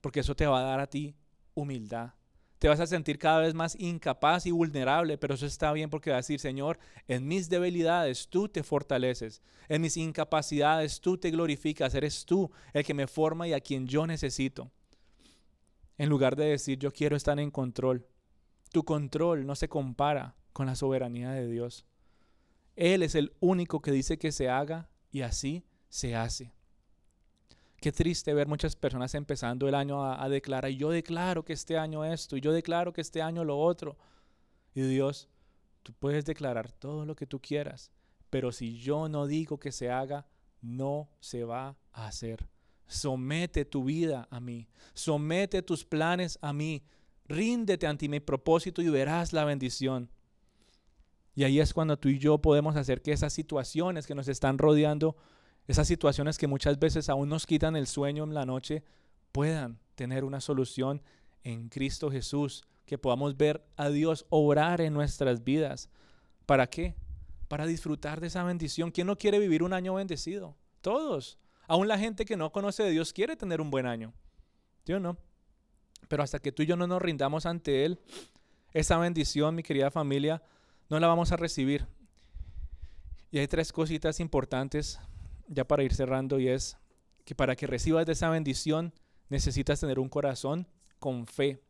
porque eso te va a dar a ti humildad. Te vas a sentir cada vez más incapaz y vulnerable, pero eso está bien porque vas a decir, Señor, en mis debilidades tú te fortaleces, en mis incapacidades tú te glorificas, eres tú el que me forma y a quien yo necesito. En lugar de decir, yo quiero estar en control, tu control no se compara con la soberanía de Dios. Él es el único que dice que se haga y así se hace. Qué triste ver muchas personas empezando el año a, declarar, y yo declaro que este año esto, y yo declaro que este año lo otro. Y Dios, tú puedes declarar todo lo que tú quieras, pero si yo no digo que se haga, no se va a hacer. Somete tu vida a mí, somete tus planes a mí, ríndete ante mi propósito y verás la bendición. Y ahí es cuando tú y yo podemos hacer que esas situaciones que nos están rodeando, esas situaciones que muchas veces aún nos quitan el sueño en la noche, puedan tener una solución en Cristo Jesús, que podamos ver a Dios obrar en nuestras vidas. ¿Para qué? Para disfrutar de esa bendición. ¿Quién no quiere vivir un año bendecido? Todos. Aún la gente que no conoce de Dios quiere tener un buen año. ¿Sí no? Pero hasta que tú y yo no nos rindamos ante Él, esa bendición, mi querida familia, no la vamos a recibir. Y hay tres cositas importantes ya para ir cerrando y es que para que recibas de esa bendición necesitas tener un corazón con fe.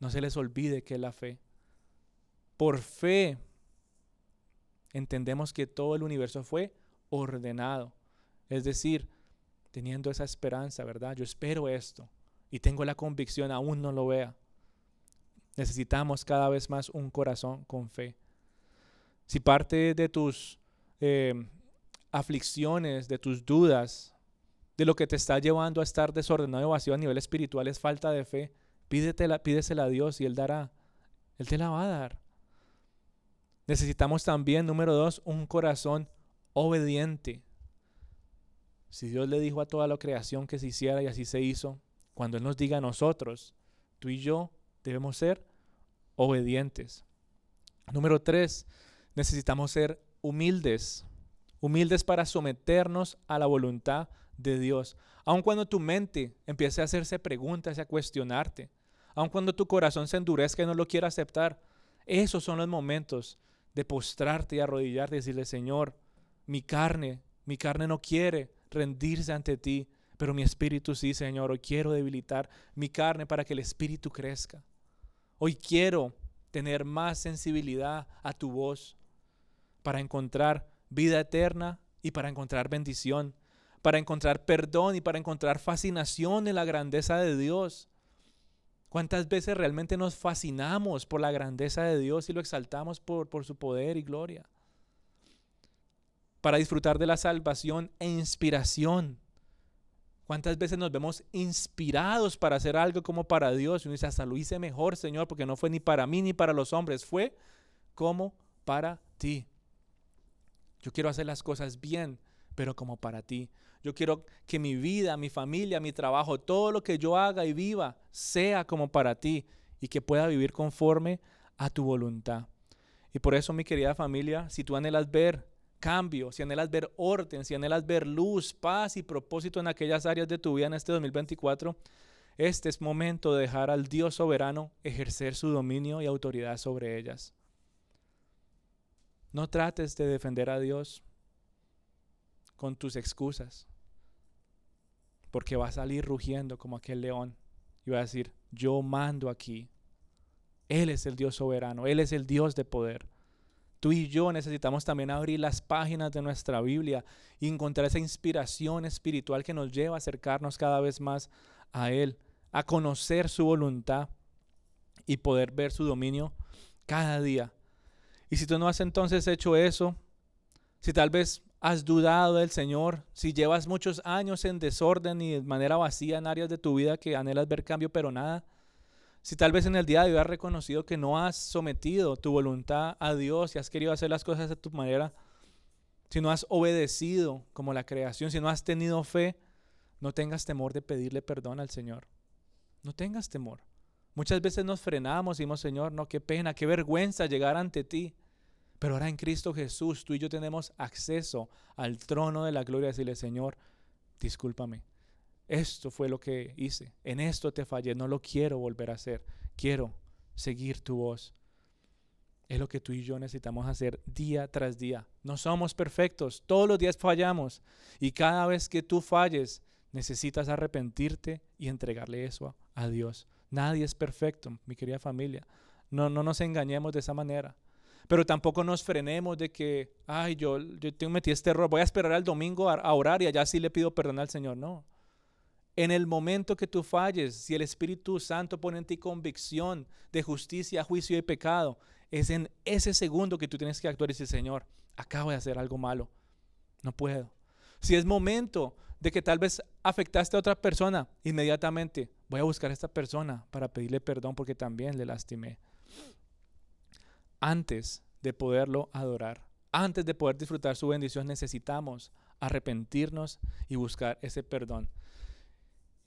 No se les olvide que es la fe. Por fe entendemos que todo el universo fue ordenado. Es decir, teniendo esa esperanza, ¿verdad? Yo espero esto y tengo la convicción, aún no lo vea. Necesitamos cada vez más un corazón con fe. Si parte de tus eh, aflicciones, de tus dudas, de lo que te está llevando a estar desordenado y vacío a nivel espiritual es falta de fe, pídetela, pídesela a Dios y Él dará. Él te la va a dar. Necesitamos también, número dos, un corazón obediente. Si Dios le dijo a toda la creación que se hiciera y así se hizo, cuando Él nos diga a nosotros, tú y yo debemos ser obedientes. Número tres, necesitamos ser humildes, humildes para someternos a la voluntad de Dios. Aun cuando tu mente empiece a hacerse preguntas y a cuestionarte, aun cuando tu corazón se endurezca y no lo quiera aceptar, esos son los momentos de postrarte y arrodillarte y decirle, Señor, mi carne, mi carne no quiere rendirse ante ti, pero mi espíritu sí, Señor. Hoy quiero debilitar mi carne para que el espíritu crezca. Hoy quiero tener más sensibilidad a tu voz para encontrar vida eterna y para encontrar bendición, para encontrar perdón y para encontrar fascinación en la grandeza de Dios. ¿Cuántas veces realmente nos fascinamos por la grandeza de Dios y lo exaltamos por, por su poder y gloria? Para disfrutar de la salvación e inspiración ¿Cuántas veces nos vemos inspirados para hacer algo como para Dios? Y uno dice, hasta lo hice mejor, Señor, porque no fue ni para mí ni para los hombres, fue como para ti. Yo quiero hacer las cosas bien, pero como para ti. Yo quiero que mi vida, mi familia, mi trabajo, todo lo que yo haga y viva sea como para ti y que pueda vivir conforme a tu voluntad. Y por eso, mi querida familia, si tú anhelas ver cambio, si anhelas ver orden, si anhelas ver luz, paz y propósito en aquellas áreas de tu vida en este 2024, este es momento de dejar al Dios soberano ejercer su dominio y autoridad sobre ellas. No trates de defender a Dios con tus excusas, porque va a salir rugiendo como aquel león y va a decir, yo mando aquí. Él es el Dios soberano, Él es el Dios de poder. Tú y yo necesitamos también abrir las páginas de nuestra Biblia y encontrar esa inspiración espiritual que nos lleva a acercarnos cada vez más a Él a conocer su voluntad y poder ver su dominio cada día. Y si tú no has entonces hecho eso, si tal vez has dudado del Señor, si llevas muchos años en desorden y de manera vacía en áreas de tu vida que anhelas ver cambio, pero nada, si tal vez en el día de hoy has reconocido que no has sometido tu voluntad a Dios y has querido hacer las cosas de tu manera, si no has obedecido como la creación, si no has tenido fe, no tengas temor de pedirle perdón al Señor. No tengas temor. Muchas veces nos frenamos y decimos, Señor, no, qué pena, qué vergüenza llegar ante ti. Pero ahora en Cristo Jesús, tú y yo tenemos acceso al trono de la gloria. Decirle, Señor, discúlpame. Esto fue lo que hice. En esto te fallé. No lo quiero volver a hacer. Quiero seguir tu voz. Es lo que tú y yo necesitamos hacer día tras día. No somos perfectos. Todos los días fallamos. Y cada vez que tú falles, necesitas arrepentirte y entregarle eso a Dios. Nadie es perfecto, mi querida familia. No, no nos engañemos de esa manera. Pero tampoco nos frenemos de que, ay, yo, yo tengo metí este error, voy a esperar al domingo a, a orar y allá sí le pido perdón al Señor. No. En el momento que tú falles, si el Espíritu Santo pone en ti convicción de justicia, juicio y pecado, es en ese segundo que tú tienes que actuar y decir, Señor, acabo de hacer algo malo. No puedo. Si es momento de que tal vez afectaste a otra persona, inmediatamente voy a buscar a esta persona para pedirle perdón porque también le lastimé. Antes de poderlo adorar, antes de poder disfrutar su bendición, necesitamos arrepentirnos y buscar ese perdón.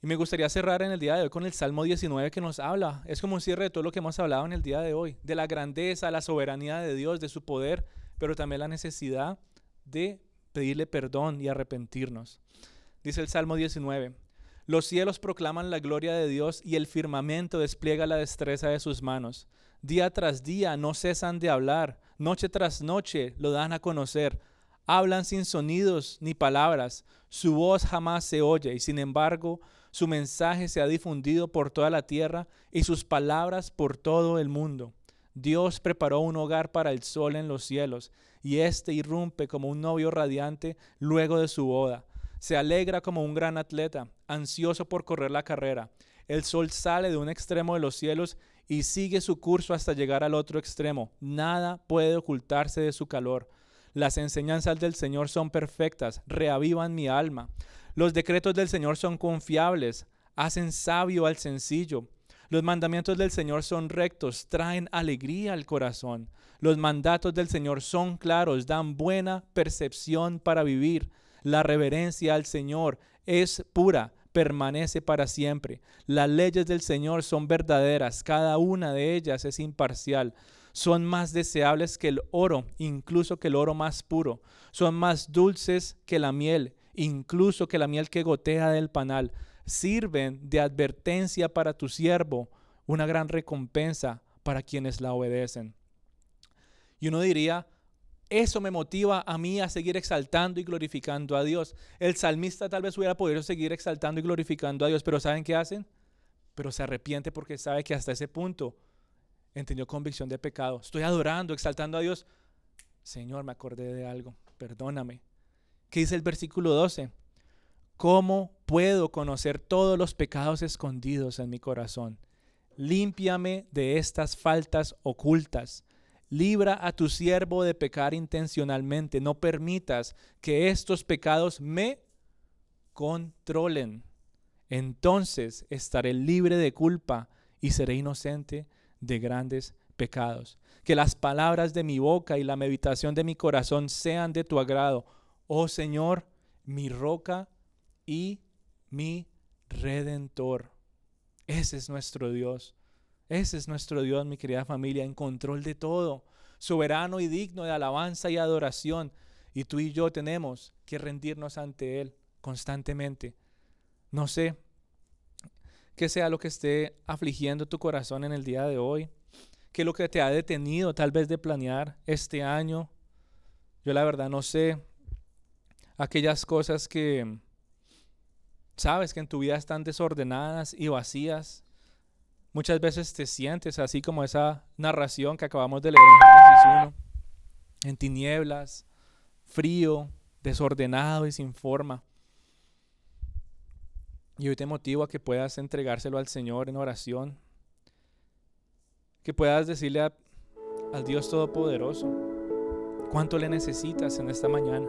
Y me gustaría cerrar en el día de hoy con el Salmo 19 que nos habla. Es como un cierre de todo lo que hemos hablado en el día de hoy, de la grandeza, la soberanía de Dios, de su poder, pero también la necesidad de pedirle perdón y arrepentirnos. Dice el Salmo 19, los cielos proclaman la gloria de Dios y el firmamento despliega la destreza de sus manos. Día tras día no cesan de hablar, noche tras noche lo dan a conocer. Hablan sin sonidos ni palabras, su voz jamás se oye y sin embargo su mensaje se ha difundido por toda la tierra y sus palabras por todo el mundo. Dios preparó un hogar para el sol en los cielos y éste irrumpe como un novio radiante luego de su boda. Se alegra como un gran atleta, ansioso por correr la carrera. El sol sale de un extremo de los cielos y sigue su curso hasta llegar al otro extremo. Nada puede ocultarse de su calor. Las enseñanzas del Señor son perfectas, reavivan mi alma. Los decretos del Señor son confiables, hacen sabio al sencillo. Los mandamientos del Señor son rectos, traen alegría al corazón. Los mandatos del Señor son claros, dan buena percepción para vivir. La reverencia al Señor es pura, permanece para siempre. Las leyes del Señor son verdaderas, cada una de ellas es imparcial. Son más deseables que el oro, incluso que el oro más puro. Son más dulces que la miel, incluso que la miel que gotea del panal. Sirven de advertencia para tu siervo, una gran recompensa para quienes la obedecen. Y uno diría, eso me motiva a mí a seguir exaltando y glorificando a Dios. El salmista tal vez hubiera podido seguir exaltando y glorificando a Dios, pero ¿saben qué hacen? Pero se arrepiente porque sabe que hasta ese punto entendió convicción de pecado. Estoy adorando, exaltando a Dios. Señor, me acordé de algo, perdóname. ¿Qué dice el versículo 12? ¿Cómo puedo conocer todos los pecados escondidos en mi corazón? Límpiame de estas faltas ocultas Libra a tu siervo de pecar intencionalmente. No permitas que estos pecados me controlen. Entonces estaré libre de culpa y seré inocente de grandes pecados. Que las palabras de mi boca y la meditación de mi corazón sean de tu agrado. Oh Señor, mi roca y mi redentor. Ese es nuestro Dios. Ese es nuestro Dios, mi querida familia, en control de todo, soberano y digno de alabanza y adoración. Y tú y yo tenemos que rendirnos ante Él constantemente. No sé qué sea lo que esté afligiendo tu corazón en el día de hoy, qué es lo que te ha detenido tal vez de planear este año. Yo la verdad no sé aquellas cosas que sabes que en tu vida están desordenadas y vacías. Muchas veces te sientes así como esa narración que acabamos de leer en Génesis 1, en tinieblas, frío, desordenado y sin forma. Y hoy te motivo a que puedas entregárselo al Señor en oración, que puedas decirle al Dios Todopoderoso cuánto le necesitas en esta mañana.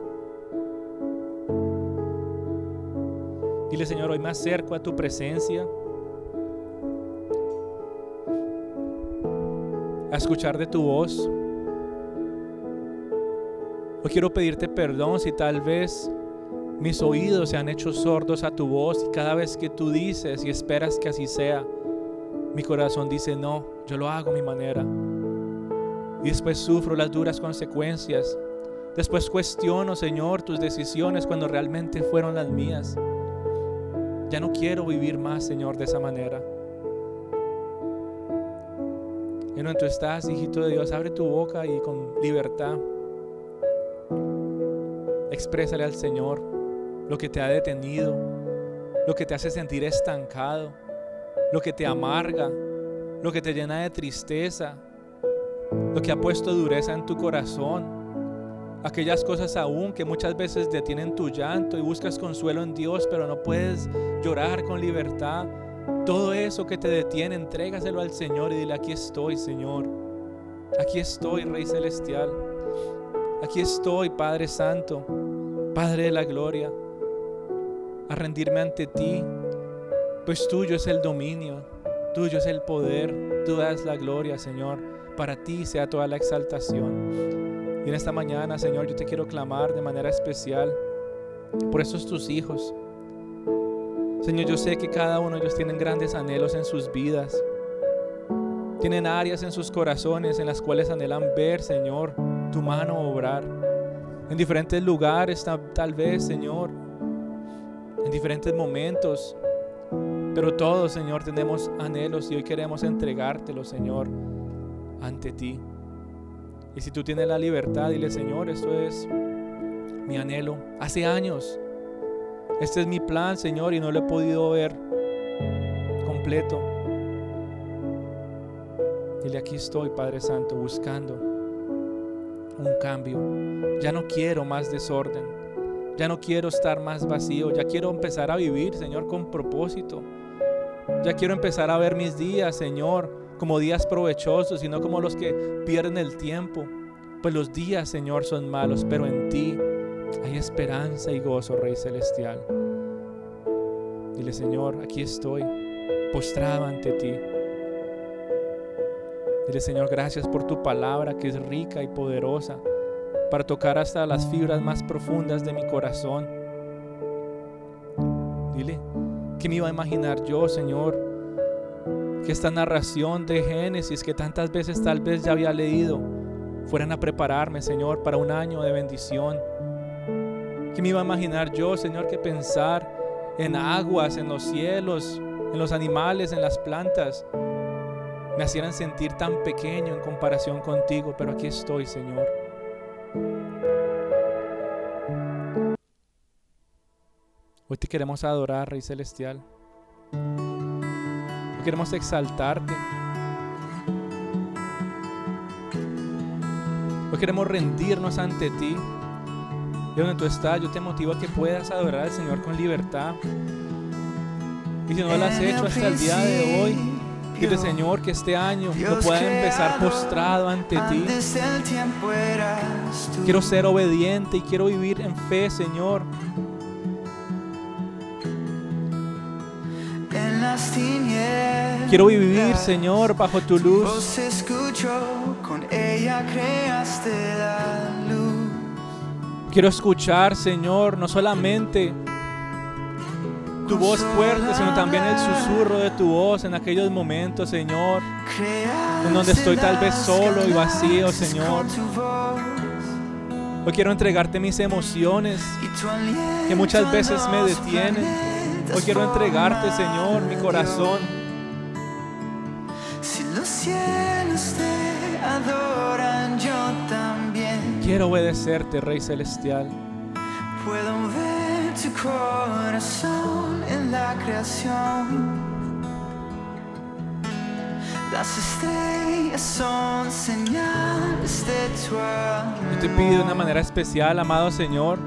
Dile, Señor, hoy me acerco a tu presencia. A escuchar de tu voz. Hoy quiero pedirte perdón si tal vez mis oídos se han hecho sordos a tu voz y cada vez que tú dices y esperas que así sea, mi corazón dice no, yo lo hago a mi manera. Y después sufro las duras consecuencias. Después cuestiono, Señor, tus decisiones cuando realmente fueron las mías. Ya no quiero vivir más, Señor, de esa manera. En donde tú estás, hijito de Dios, abre tu boca y con libertad exprésale al Señor lo que te ha detenido, lo que te hace sentir estancado, lo que te amarga, lo que te llena de tristeza, lo que ha puesto dureza en tu corazón aquellas cosas aún que muchas veces detienen tu llanto y buscas consuelo en Dios, pero no puedes llorar con libertad. Todo eso que te detiene, entrégaselo al Señor y dile, aquí estoy, Señor. Aquí estoy, Rey Celestial. Aquí estoy, Padre Santo, Padre de la Gloria, a rendirme ante ti, pues tuyo es el dominio, tuyo es el poder, tú das la gloria, Señor. Para ti sea toda la exaltación. Y en esta mañana, Señor, yo te quiero clamar de manera especial por esos tus hijos. Señor, yo sé que cada uno de ellos tienen grandes anhelos en sus vidas. Tienen áreas en sus corazones en las cuales anhelan ver, Señor, tu mano obrar. En diferentes lugares, tal vez, Señor, en diferentes momentos. Pero todos, Señor, tenemos anhelos y hoy queremos entregártelo, Señor, ante ti. Y si tú tienes la libertad, dile, Señor, esto es mi anhelo. Hace años. Este es mi plan, Señor, y no lo he podido ver completo. Dile, aquí estoy, Padre Santo, buscando un cambio. Ya no quiero más desorden. Ya no quiero estar más vacío. Ya quiero empezar a vivir, Señor, con propósito. Ya quiero empezar a ver mis días, Señor, como días provechosos, sino como los que pierden el tiempo. Pues los días, Señor, son malos, pero en ti hay esperanza y gozo, Rey Celestial. Dile, Señor, aquí estoy, postrado ante ti. Dile, Señor, gracias por tu palabra que es rica y poderosa para tocar hasta las fibras más profundas de mi corazón. Dile, ¿qué me iba a imaginar yo, Señor? que esta narración de Génesis que tantas veces tal vez ya había leído fueran a prepararme, Señor, para un año de bendición. Que me iba a imaginar yo, Señor, que pensar en aguas, en los cielos, en los animales, en las plantas, me hicieran sentir tan pequeño en comparación contigo, pero aquí estoy, Señor. Hoy te queremos adorar, Rey Celestial queremos exaltarte. Hoy queremos rendirnos ante ti. Y donde tú estás, yo te motivo a que puedas adorar al Señor con libertad. Y si no lo has hecho hasta el día de hoy, dile Señor que este año lo pueda empezar postrado ante ti. Quiero ser obediente y quiero vivir en fe, Señor. Quiero vivir, Señor, bajo tu luz. Con ella creaste la luz. Quiero escuchar, Señor, no solamente tu voz fuerte, sino también el susurro de tu voz en aquellos momentos, Señor, en donde estoy tal vez solo y vacío, Señor. Hoy quiero entregarte mis emociones que muchas veces me detienen. Hoy quiero entregarte, Señor, mi corazón. Si los cielos te adoran, Quiero obedecerte, Rey Celestial. puedo ver tu corazón en la creación. Las estrellas son señales de tu amor. Yo te pido de una manera especial, amado Señor,